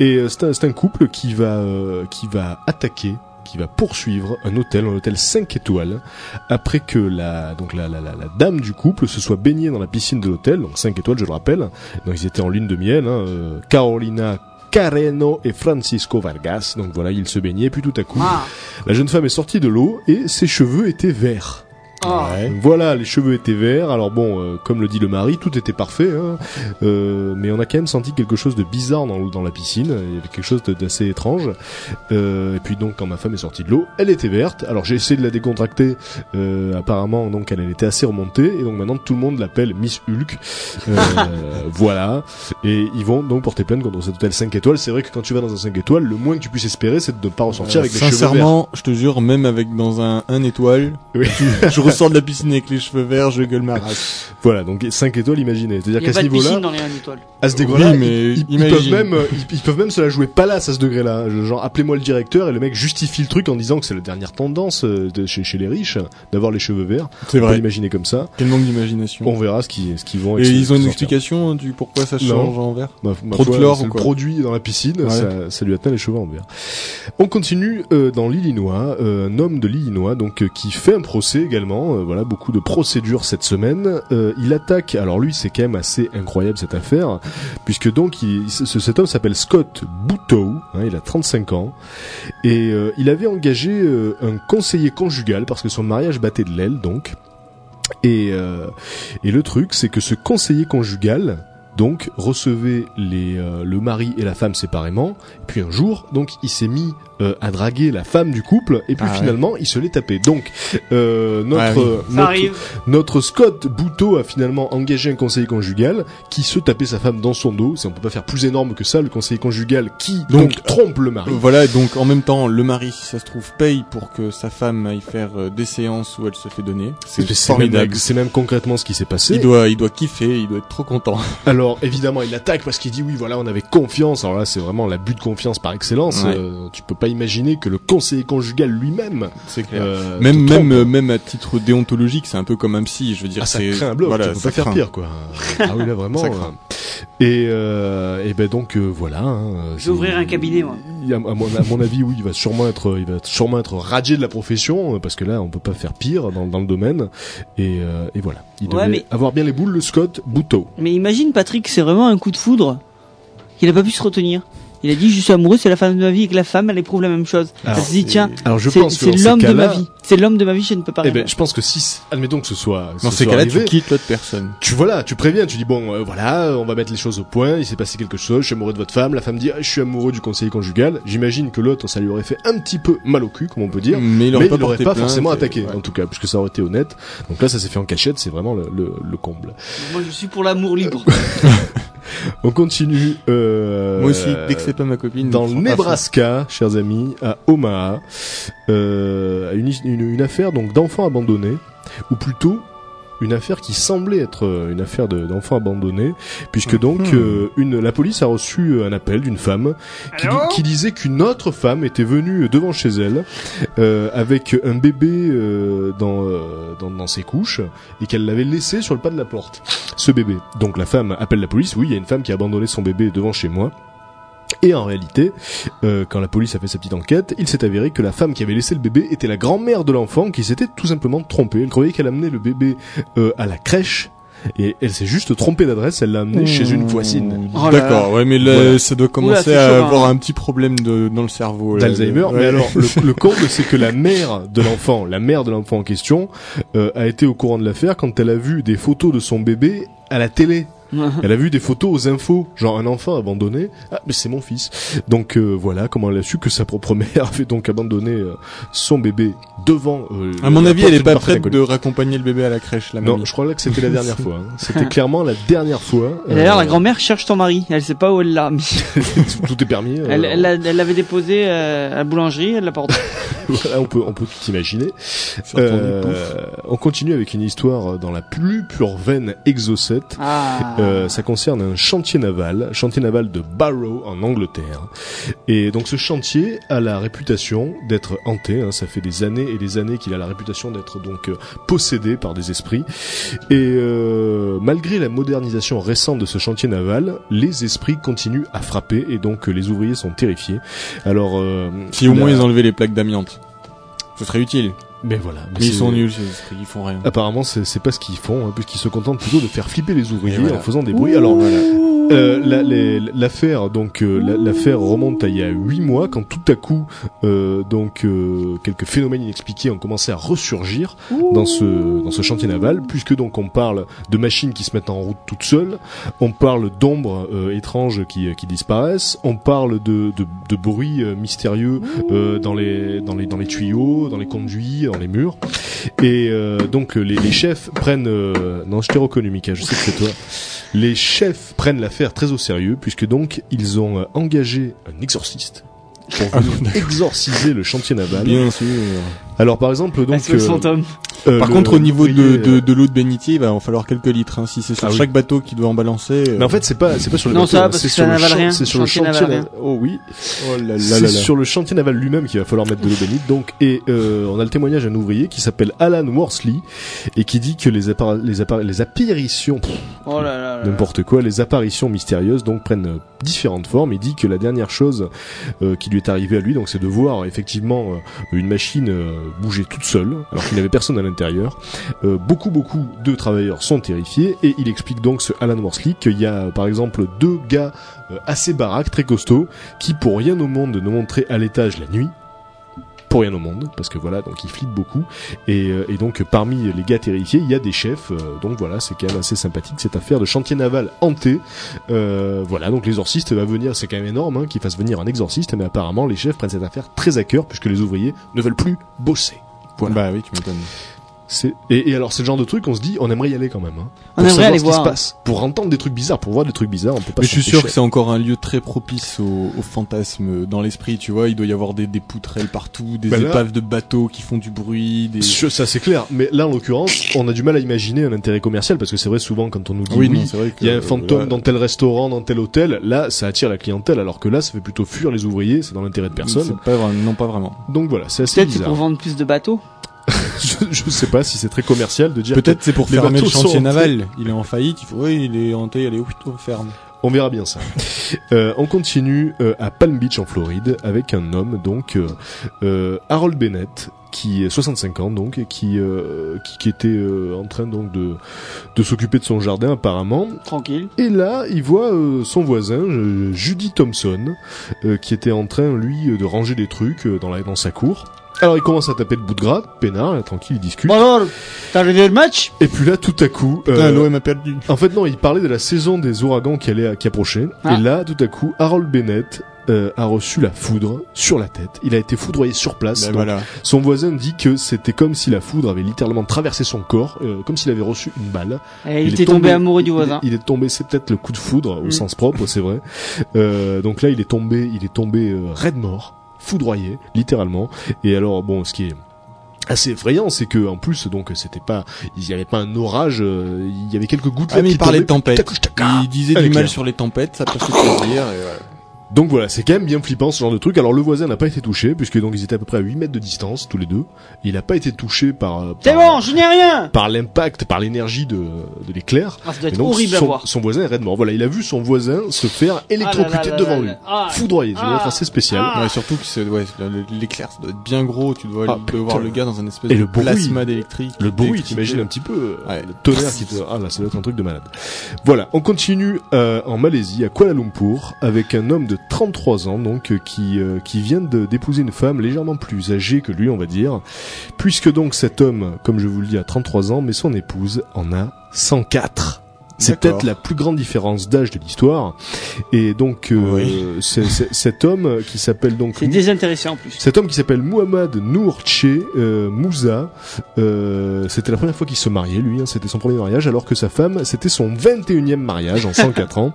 Et euh, c'est un, un couple qui va euh, qui va attaquer, qui va poursuivre un hôtel, un hôtel 5 étoiles, après que la donc la, la, la, la dame du couple se soit baignée dans la piscine de l'hôtel, donc 5 étoiles, je le rappelle. Donc ils étaient en lune de miel, hein, euh, Carolina. Careno et Francisco Vargas. Donc voilà, ils se baignaient, puis tout à coup, Ah. la jeune femme est sortie de l'eau et ses cheveux étaient verts. Ah. Ouais. Voilà, les cheveux étaient verts. Alors bon, euh, comme le dit le mari, tout était parfait, hein. Euh, mais on a quand même senti quelque chose de bizarre dans, dans la piscine. Il y avait quelque chose d'assez étrange. Euh, et puis donc, quand ma femme est sortie de l'eau, elle était verte. Alors j'ai essayé de la décontracter. Euh, apparemment, donc elle, elle était assez remontée. Et donc maintenant, tout le monde l'appelle Miss Hulk. Euh, *laughs* voilà. Et ils vont donc porter plainte contre cet hôtel 5 étoiles. C'est vrai que quand tu vas dans un 5 étoiles, le moins que tu puisses espérer, c'est de ne pas ressortir Euh, avec les cheveux verts. Sincèrement, je te jure, même avec dans un 1 étoile, Oui. tu- je *laughs* sors de la piscine avec les cheveux verts, je gueule ma race. Voilà, donc 5 étoiles, imaginez. C'est-à-dire Il n'y a qu'à ce pas de piscine niveau-là, dans les 1 étoile. à ce degré-là, Oui, mais ils, peuvent même, euh, ils, ils peuvent même se la jouer pas là, à ce degré-là. Genre, appelez-moi le directeur et le mec justifie le truc en disant que c'est la dernière tendance euh, de, chez, chez les riches d'avoir les cheveux verts. C'est On peut vrai. l'imaginer comme ça. Quel manque d'imagination. On verra ce qu'ils ce qu'ils vont. Et ils ont une explication du pourquoi ça Non. change en vert Ma- ma Trop de chlore ou quoi produit dans la piscine, Ouais. ça, ça lui atteint les cheveux en vert. On continue euh, dans l'Illinois, euh, un homme de l'Illinois donc euh, qui fait un procès également. Euh, voilà, beaucoup de procédures cette semaine. Euh, il attaque. Alors lui, c'est quand même assez incroyable cette affaire, puisque donc il, ce- cet homme s'appelle Scott Bouteau. hein, il a 35 ans et euh, il avait engagé euh, un conseiller conjugal parce que son mariage battait de l'aile donc. Et, euh, et le truc, c'est que ce conseiller conjugal, donc, recevait les, euh, le mari et la femme séparément. Et puis un jour, donc, il s'est mis euh, à draguer la femme du couple. Et puis Ah ouais. finalement, il se l'est tapé. Donc, euh, notre, oui. Ça notre, Scott Bouteau a finalement engagé un conseiller conjugal qui se tapait sa femme dans son dos. C'est- On peut pas faire plus énorme que ça, le conseiller conjugal qui donc, Donc, trompe le mari. Euh, Voilà, donc en même temps, le mari, si ça se trouve, paye pour que sa femme aille faire euh, des séances où elle se fait donner. C'est formidable. c'est même concrètement ce qui s'est passé. Il doit, il doit kiffer, il doit être trop content. Alors évidemment, il attaque parce qu'il dit oui, voilà, on avait confiance. Alors là, c'est vraiment l'abus de confiance par excellence. Ouais. Euh, tu peux pas imaginer que le conseiller conjugal lui-même, C'est clair. euh, même, même, euh, même à titre déontologique, c'est un peu comme un psy. Je veux dire, ah, ça c'est craint un bloc. voilà, tu peux ça pas faire pire, quoi. ah oui, là vraiment. Ça craint. Euh, et euh, et ben donc euh, voilà. Hein, vais ouvrir un cabinet, moi. Il À mon, à mon avis, oui, il va sûrement être, il va sûrement être radié de la profession euh, parce que là, on peut pas faire pire dans, dans le domaine. Et, euh, et voilà. Il Ouais, devait mais- avoir bien les boules, le Scott Bouteau. Mais imagine, Patrick, c'est vraiment un coup de foudre qu'il a pas pu se retenir. Il a dit, je suis amoureux, c'est la femme de ma vie, et que la femme, elle éprouve la même chose. Alors, elle se dit, tiens, Alors je c'est pense que c'est l'homme de ma vie. C'est l'homme de ma vie, je ne peux pas Eh ben, je pense que si, admettons que ce soit, Dans ce ces cas-là, arrivé, tu quittes l'autre personne. tu voilà, tu préviens, tu dis bon, euh, voilà, on va mettre les choses au point. Il s'est passé quelque chose. Je suis amoureux de votre femme. La femme dit, ah, je suis amoureux du conseiller conjugal. J'imagine que l'autre, ça lui aurait fait un petit peu mal au cul, comme on peut dire. Mais il mais aurait il pas, forcément attaqué, ouais. en tout cas, puisque ça aurait été honnête. Donc là, ça s'est fait en cachette. C'est vraiment le, le, le comble. Moi, je suis pour l'amour libre. *laughs* On continue. Euh, Moi aussi, dès que c'est pas ma copine. dans le Nebraska, chers amis, à Omaha, euh, une, une, une affaire donc d'enfants abandonnés, ou plutôt une affaire qui semblait être euh, une affaire de- d'enfants abandonnés, puisque donc Mhm. euh, une, la police a reçu un appel d'une femme qui, di- qui disait qu'une autre femme était venue devant chez elle euh, avec un bébé euh, dans, euh, dans dans ses couches et qu'elle l'avait laissé sur le pas de la porte. Ce bébé. Donc la femme appelle la police. Oui, il y a une femme qui a abandonné son bébé devant chez moi. Et en réalité, euh, quand la police a fait sa petite enquête, il s'est avéré que la femme qui avait laissé le bébé était la grand-mère de l'enfant qui s'était tout simplement trompée. Elle croyait qu'elle amenait le bébé euh, à la crèche et elle s'est juste trompée d'adresse, elle l'a amené chez une voisine. Oh. D'accord, ouais, mais là, Voilà. ça doit commencer à chaud, hein. avoir un petit problème de, dans le cerveau. d'Alzheimer. de- Mais ouais. alors, le, *laughs* le comble, c'est que la mère de l'enfant, la mère de l'enfant en question, euh, a été au courant de l'affaire quand elle a vu des photos de son bébé à la télé. *laughs* Elle a vu des photos aux infos, genre un enfant abandonné. Ah, mais c'est mon fils. Donc euh, voilà comment elle a su que sa propre *laughs* mère avait donc abandonné euh, son bébé devant. euh, À mon avis, elle est pas prête de raccompagner le bébé à la crèche, la Non, mamie. je crois là que c'était la *laughs* dernière fois. hein. C'était clairement la dernière fois. Et D'ailleurs, Euh, la grand-mère cherche ton mari. Elle sait pas où elle l'a mis. tout est permis. euh, Elle, elle l'avait déposé euh, à la boulangerie, elle l'a porté. voilà, on peut on peut tout imaginer. Euh, on continue avec une histoire dans la plus pure veine exocète. Ah. Euh, ça concerne un chantier naval, chantier naval de Barrow en Angleterre. Et donc ce chantier a la réputation d'être hanté. hein, ça fait des années et des années qu'il a la réputation d'être donc euh, possédé par des esprits. Et euh, malgré la modernisation récente de ce chantier naval, les esprits continuent à frapper et donc euh, les ouvriers sont terrifiés. Alors euh, Si au moins la- ils enlevaient les plaques d'amiante. Ce serait utile. Mais voilà, mais Mais ils sont nuls, ils font rien. Apparemment, c'est pas ce qu'ils font, hein, puisqu'ils se contentent plutôt de faire flipper les ouvriers voilà. en faisant des bruits. Alors, euh, la- l'affaire, donc euh, la- l'affaire remonte à il y a huit mois, quand tout à coup, euh, donc euh, quelques phénomènes inexpliqués ont commencé à ressurgir dans ce dans ce chantier naval, puisque donc on parle de machines qui se mettent en route toutes seules, on parle d'ombres euh, étranges qui qui disparaissent, on parle de de, de bruits mystérieux euh, dans les dans les dans les tuyaux, dans les conduits, dans les murs. Et euh, donc les, les chefs prennent euh, non je t'ai reconnu Mika je sais que c'est toi les chefs prennent l'affaire très au sérieux puisque donc ils ont euh, engagé un exorciste pour *laughs* venir exorciser le chantier naval Bien sûr. Alors par exemple donc euh. Euh, Par le- contre, au niveau de, de, euh, de l'eau de bénitier, il va en falloir quelques litres. Hein. Si c'est sur Ah oui. chaque bateau qui doit en balancer. euh, Mais en fait, c'est pas, c'est pas sur le Non, bateau, hein, c'est sur champ- sur le Chantier rien. Oh oui. oh là là C'est là là. sur le chantier naval lui-même qu'il va falloir mettre de l'eau bénite. Donc, et euh, on a le témoignage d'un ouvrier qui s'appelle Alan Worsley et qui dit que les appara- les, appara- les apparitions, pff, Oh là là là. n'importe quoi, les apparitions mystérieuses donc prennent euh, différentes formes. Il dit que la dernière chose euh, qui lui est arrivée à lui, donc c'est de voir effectivement une machine euh, bouger toute seule alors qu'il n'avait personne à l'intérieur. Euh, beaucoup beaucoup de travailleurs sont terrifiés et il explique donc ce Alan Worsley qu'il y a par exemple deux gars euh, assez baraques, très costauds, qui pour rien au monde ne montraient à l'étage la nuit. Pour rien au monde, parce que voilà, donc ils flippent beaucoup. Et, euh, et donc parmi les gars terrifiés, il y a des chefs. euh, donc voilà, c'est quand même assez sympathique cette affaire de chantier naval hanté. Euh, voilà, donc l'exorciste va venir, c'est quand même énorme hein, qu'il fasse venir un exorciste, mais apparemment les chefs prennent cette affaire très à cœur puisque les ouvriers ne veulent plus bosser. Voilà. Bah oui, tu m'étonnes. Et, et alors c'est le genre de truc, on se dit, on aimerait y aller quand même. Hein, On pour aimerait savoir aller ce qui voir. se passe, pour entendre des trucs bizarres, pour voir des trucs bizarres, on peut pas. Mais je suis sûr que c'est encore un lieu très propice au, au fantasme dans l'esprit, tu vois. Il doit y avoir des, des poutrelles partout, des là- épaves de bateaux qui font du bruit, des... Ça c'est clair, mais là en l'occurrence, on a du mal à imaginer un intérêt commercial parce que c'est vrai souvent quand on nous dit Oui, oui, non, c'est vrai que... il y a un fantôme là, dans tel restaurant, dans tel hôtel, là ça attire la clientèle alors que là ça fait plutôt fuir les ouvriers, c'est dans l'intérêt de personne. Pas, non, pas vraiment. Donc voilà, c'est assez Peut-être pour vendre plus de bateaux. *laughs* je, je sais pas si c'est très commercial de dire Peut-être c'est pour les fermer le chantier naval. Il est en faillite, il faut, oui, il est hanté, allez, on ferme. On verra bien ça. *laughs* Euh, on continue euh, à Palm Beach en Floride avec un homme donc euh, euh, Harold Bennett qui est 65 ans donc et qui euh, qui, qui était euh, en train donc de de s'occuper de son jardin apparemment Tranquille. et là il voit euh, son voisin euh, Judy Thompson euh, qui était en train lui de ranger des trucs euh, dans la dans sa cour. Alors il commence à taper le bout de gras, peinard, tranquille, il discute. Bon alors, t'as regardé le match? Et puis là tout à coup euh, Ah, l'OM a perdu. en fait, non, il parlait de la saison des ouragans qui allait, qui approchait. Ah. Et là, tout à coup, Harold Bennett euh, a reçu la foudre sur la tête. Il a été foudroyé sur place. Ben Donc, voilà. Son voisin dit que c'était comme si la foudre avait littéralement traversé son corps, euh, comme s'il avait reçu une balle. Et il, est était tombé, amoureux du voisin. Il, il est tombé, c'est peut-être le coup de foudre au Mm. sens propre, c'est vrai. Euh, donc là, il est tombé, il est tombé euh, raide mort, foudroyé, littéralement. Et alors, bon, ce qui est assez effrayant, c'est que en plus, donc, c'était pas, il y avait pas un orage, euh, il y avait quelques gouttes. Ah, mais il parlait de tempête. Il disait Avec du mal sur les tempêtes, ça peut se plaisir, et voilà. Donc voilà, c'est quand même bien flippant ce genre de truc. Alors le voisin n'a pas été touché puisque donc ils étaient à peu près à 8 mètres de distance tous les deux. Il n'a pas été touché par euh, C'est par, bon, je n'ai rien par l'impact, par l'énergie de, de l'éclair. ah, Ça doit être donc horrible à son, voir. son voisin est raide mort. Voilà, il a vu son voisin se faire électrocuter Ah là là devant là lui. là. Ah. Foudroyé, ça doit être Ah. assez spécial. Ah. Ouais, surtout que c'est, ouais, l'éclair, ça doit être bien gros, tu dois, Ah, voir le gars dans un espèce Et de plasma d'électrique. Le bruit, t'imagines un petit peu euh, Ouais. le tonnerre qui te... Ah là, ça doit être un truc de malade. Voilà, on continue euh, en Malaisie, à Kuala Lumpur, avec un homme de 33 ans, donc euh, qui euh, qui vient d'épouser une femme légèrement plus âgée que lui, on va dire, puisque donc cet homme, comme je vous le dis, a 33 ans, mais son épouse en a 104. C'est peut-être la plus grande différence d'âge de l'histoire. Et donc, euh, Oui. cet homme qui s'appelle donc C'est désintéressant en plus. cet homme qui s'appelle Muhammad Nour Che euh, Moussa, euh, c'était la première fois qu'il se mariait, lui, hein, c'était son premier mariage, alors que sa femme, c'était son 21e mariage en 104 ans.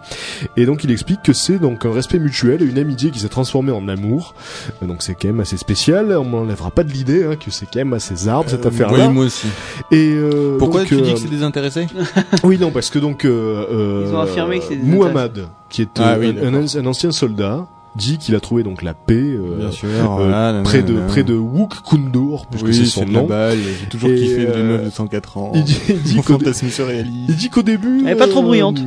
Et donc il explique que c'est donc un respect mutuel et une amitié qui s'est transformée en amour. Euh, donc c'est quand même assez spécial, on m'enlèvera pas de l'idée hein, que c'est quand même assez zarbe cette Euh, affaire-là. Oui, moi aussi. Et euh, Pourquoi donc, tu dis que c'est désintéressé? Oui, non, parce que donc euh, euh, Ils ont affirmé que c'est des Muhammad, qui est Ah euh, oui, un, un ancien soldat, dit qu'il a trouvé donc la paix. euh, Bien sûr, euh, voilà, nanana, près de nanana. près de Wook Kundur puisque oui, c'est son de nom. balle, J'ai toujours Et, kiffé les euh, meufs de 104 ans. Il dit, il dit il dit qu'au début Elle est pas trop bruyante.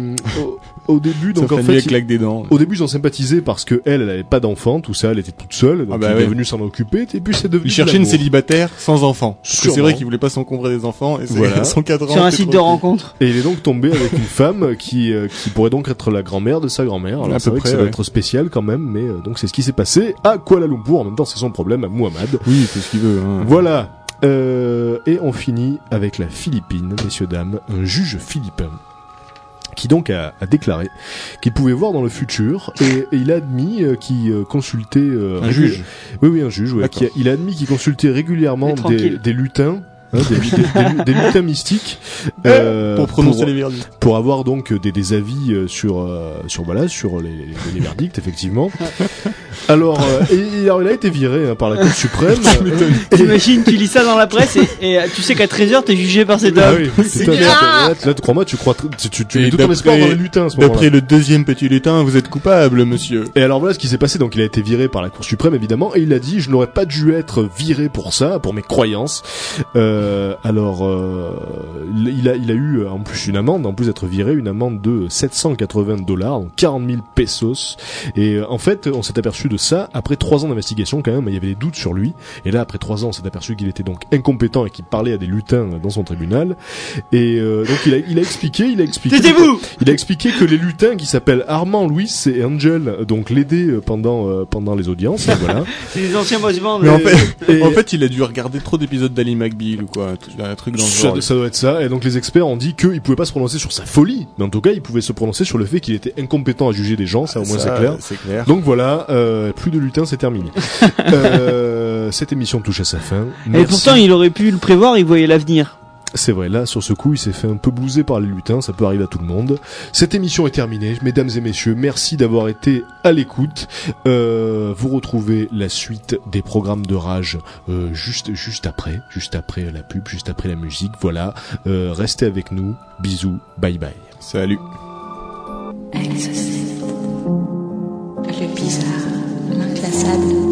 Au, début donc ça en fait fait avec il- claque des dents. au début ils ont sympathisé parce que elle elle avait pas d'enfant tout ça elle était toute seule donc Ah bah il ouais. est venu s'en occuper et puis c'est devenu Il cherchait une célibataire sans enfant. Parce que Sûrement. C'est vrai qu'il voulait pas s'encombrer des enfants et c'est Voilà. à 104 ans. Sur un site de rencontre. et il est donc tombé avec une femme qui euh, qui pourrait donc être la grand-mère de sa grand-mère alors À c'est que près, ça ouais. être spécial quand même mais euh, donc c'est ce qui s'est passé à Kuala Lumpur en même temps c'est son problème à Muhammad Oui, c'est ce qu'il veut. Hein. Voilà. Euh, et on finit avec la Philippine, messieurs dames, un juge philippin qui donc a, a déclaré qu'il pouvait voir dans le futur et, et il a admis euh, qu'il euh, consultait euh, Un régul- juge. Oui oui un juge ouais, D'accord. qui a- il a admis qu'il consultait régulièrement des, des lutins hein, des, des- des- des lutins mystiques, *laughs* euh, pour prononcer pour- les verdicts. pour avoir donc des, des avis euh, sur euh, sur voilà sur les, les, les verdicts effectivement. *laughs* Alors euh, et, et alors il a été viré hein, par la Cour suprême. *laughs* T'imagines, tu lis ça dans la presse et, et, tu sais qu'à 13h t'es jugé par cet Ah homme. oui, C'est là, là, crois-moi, tu crois, tu, tu, tu Et mets tout ton espoir dans les lutins à ce moment-là. D'après le deuxième petit lutin, vous êtes coupable, monsieur. Et alors voilà ce qui s'est passé. Donc il a été viré par la Cour suprême évidemment, et il a dit je n'aurais pas dû être viré pour ça, pour mes croyances. Euh, alors euh, il a il a eu euh, en plus une amende, en plus d'être viré, une amende de 780 dollars, donc 40 000 pesos. Et euh, en fait, on s'est aperçu de ça après trois ans d'investigation quand même. Il y avait des doutes sur lui. Et là, après trois ans, on s'est aperçu qu'il était donc incompétent et qu'il parlait à des lutins dans son tribunal. Et euh, donc il a il a expliqué, il a expliqué. Taisez-vous Il a expliqué que les lutins qui s'appellent Armand, Louis et Angel, donc l'aider euh, pendant euh, pendant les audiences, et voilà. *laughs* C'est les anciens boss bands. Mais en euh, fait, Et- en fait, il a dû regarder trop d'épisodes d'Ali McBeal ou quoi, un truc dans le ça, genre. ça doit être ça. Et donc les experts ont dit qu'il pouvait pas se prononcer sur sa folie, mais en tout cas, il pouvait se prononcer sur le fait qu'il était incompétent à juger des gens. Ça, au moins, c'est clair. C'est clair. Donc voilà, euh, plus de lutins, c'est terminé. *laughs* euh, cette émission touche à sa fin. Et Merci. pourtant, il aurait pu le prévoir, il voyait l'avenir. C'est vrai, là, sur ce coup, il s'est fait un peu blouser par les lutins, ça peut arriver à tout le monde. Cette émission est terminée, mesdames et messieurs, merci d'avoir été à l'écoute. Euh, vous retrouvez la suite des programmes de rage euh, juste juste après, juste après la pub, juste après la musique. Voilà, euh, restez avec nous, bisous, bye bye. Salut. Exocet. Le bizarre, l'inclassable,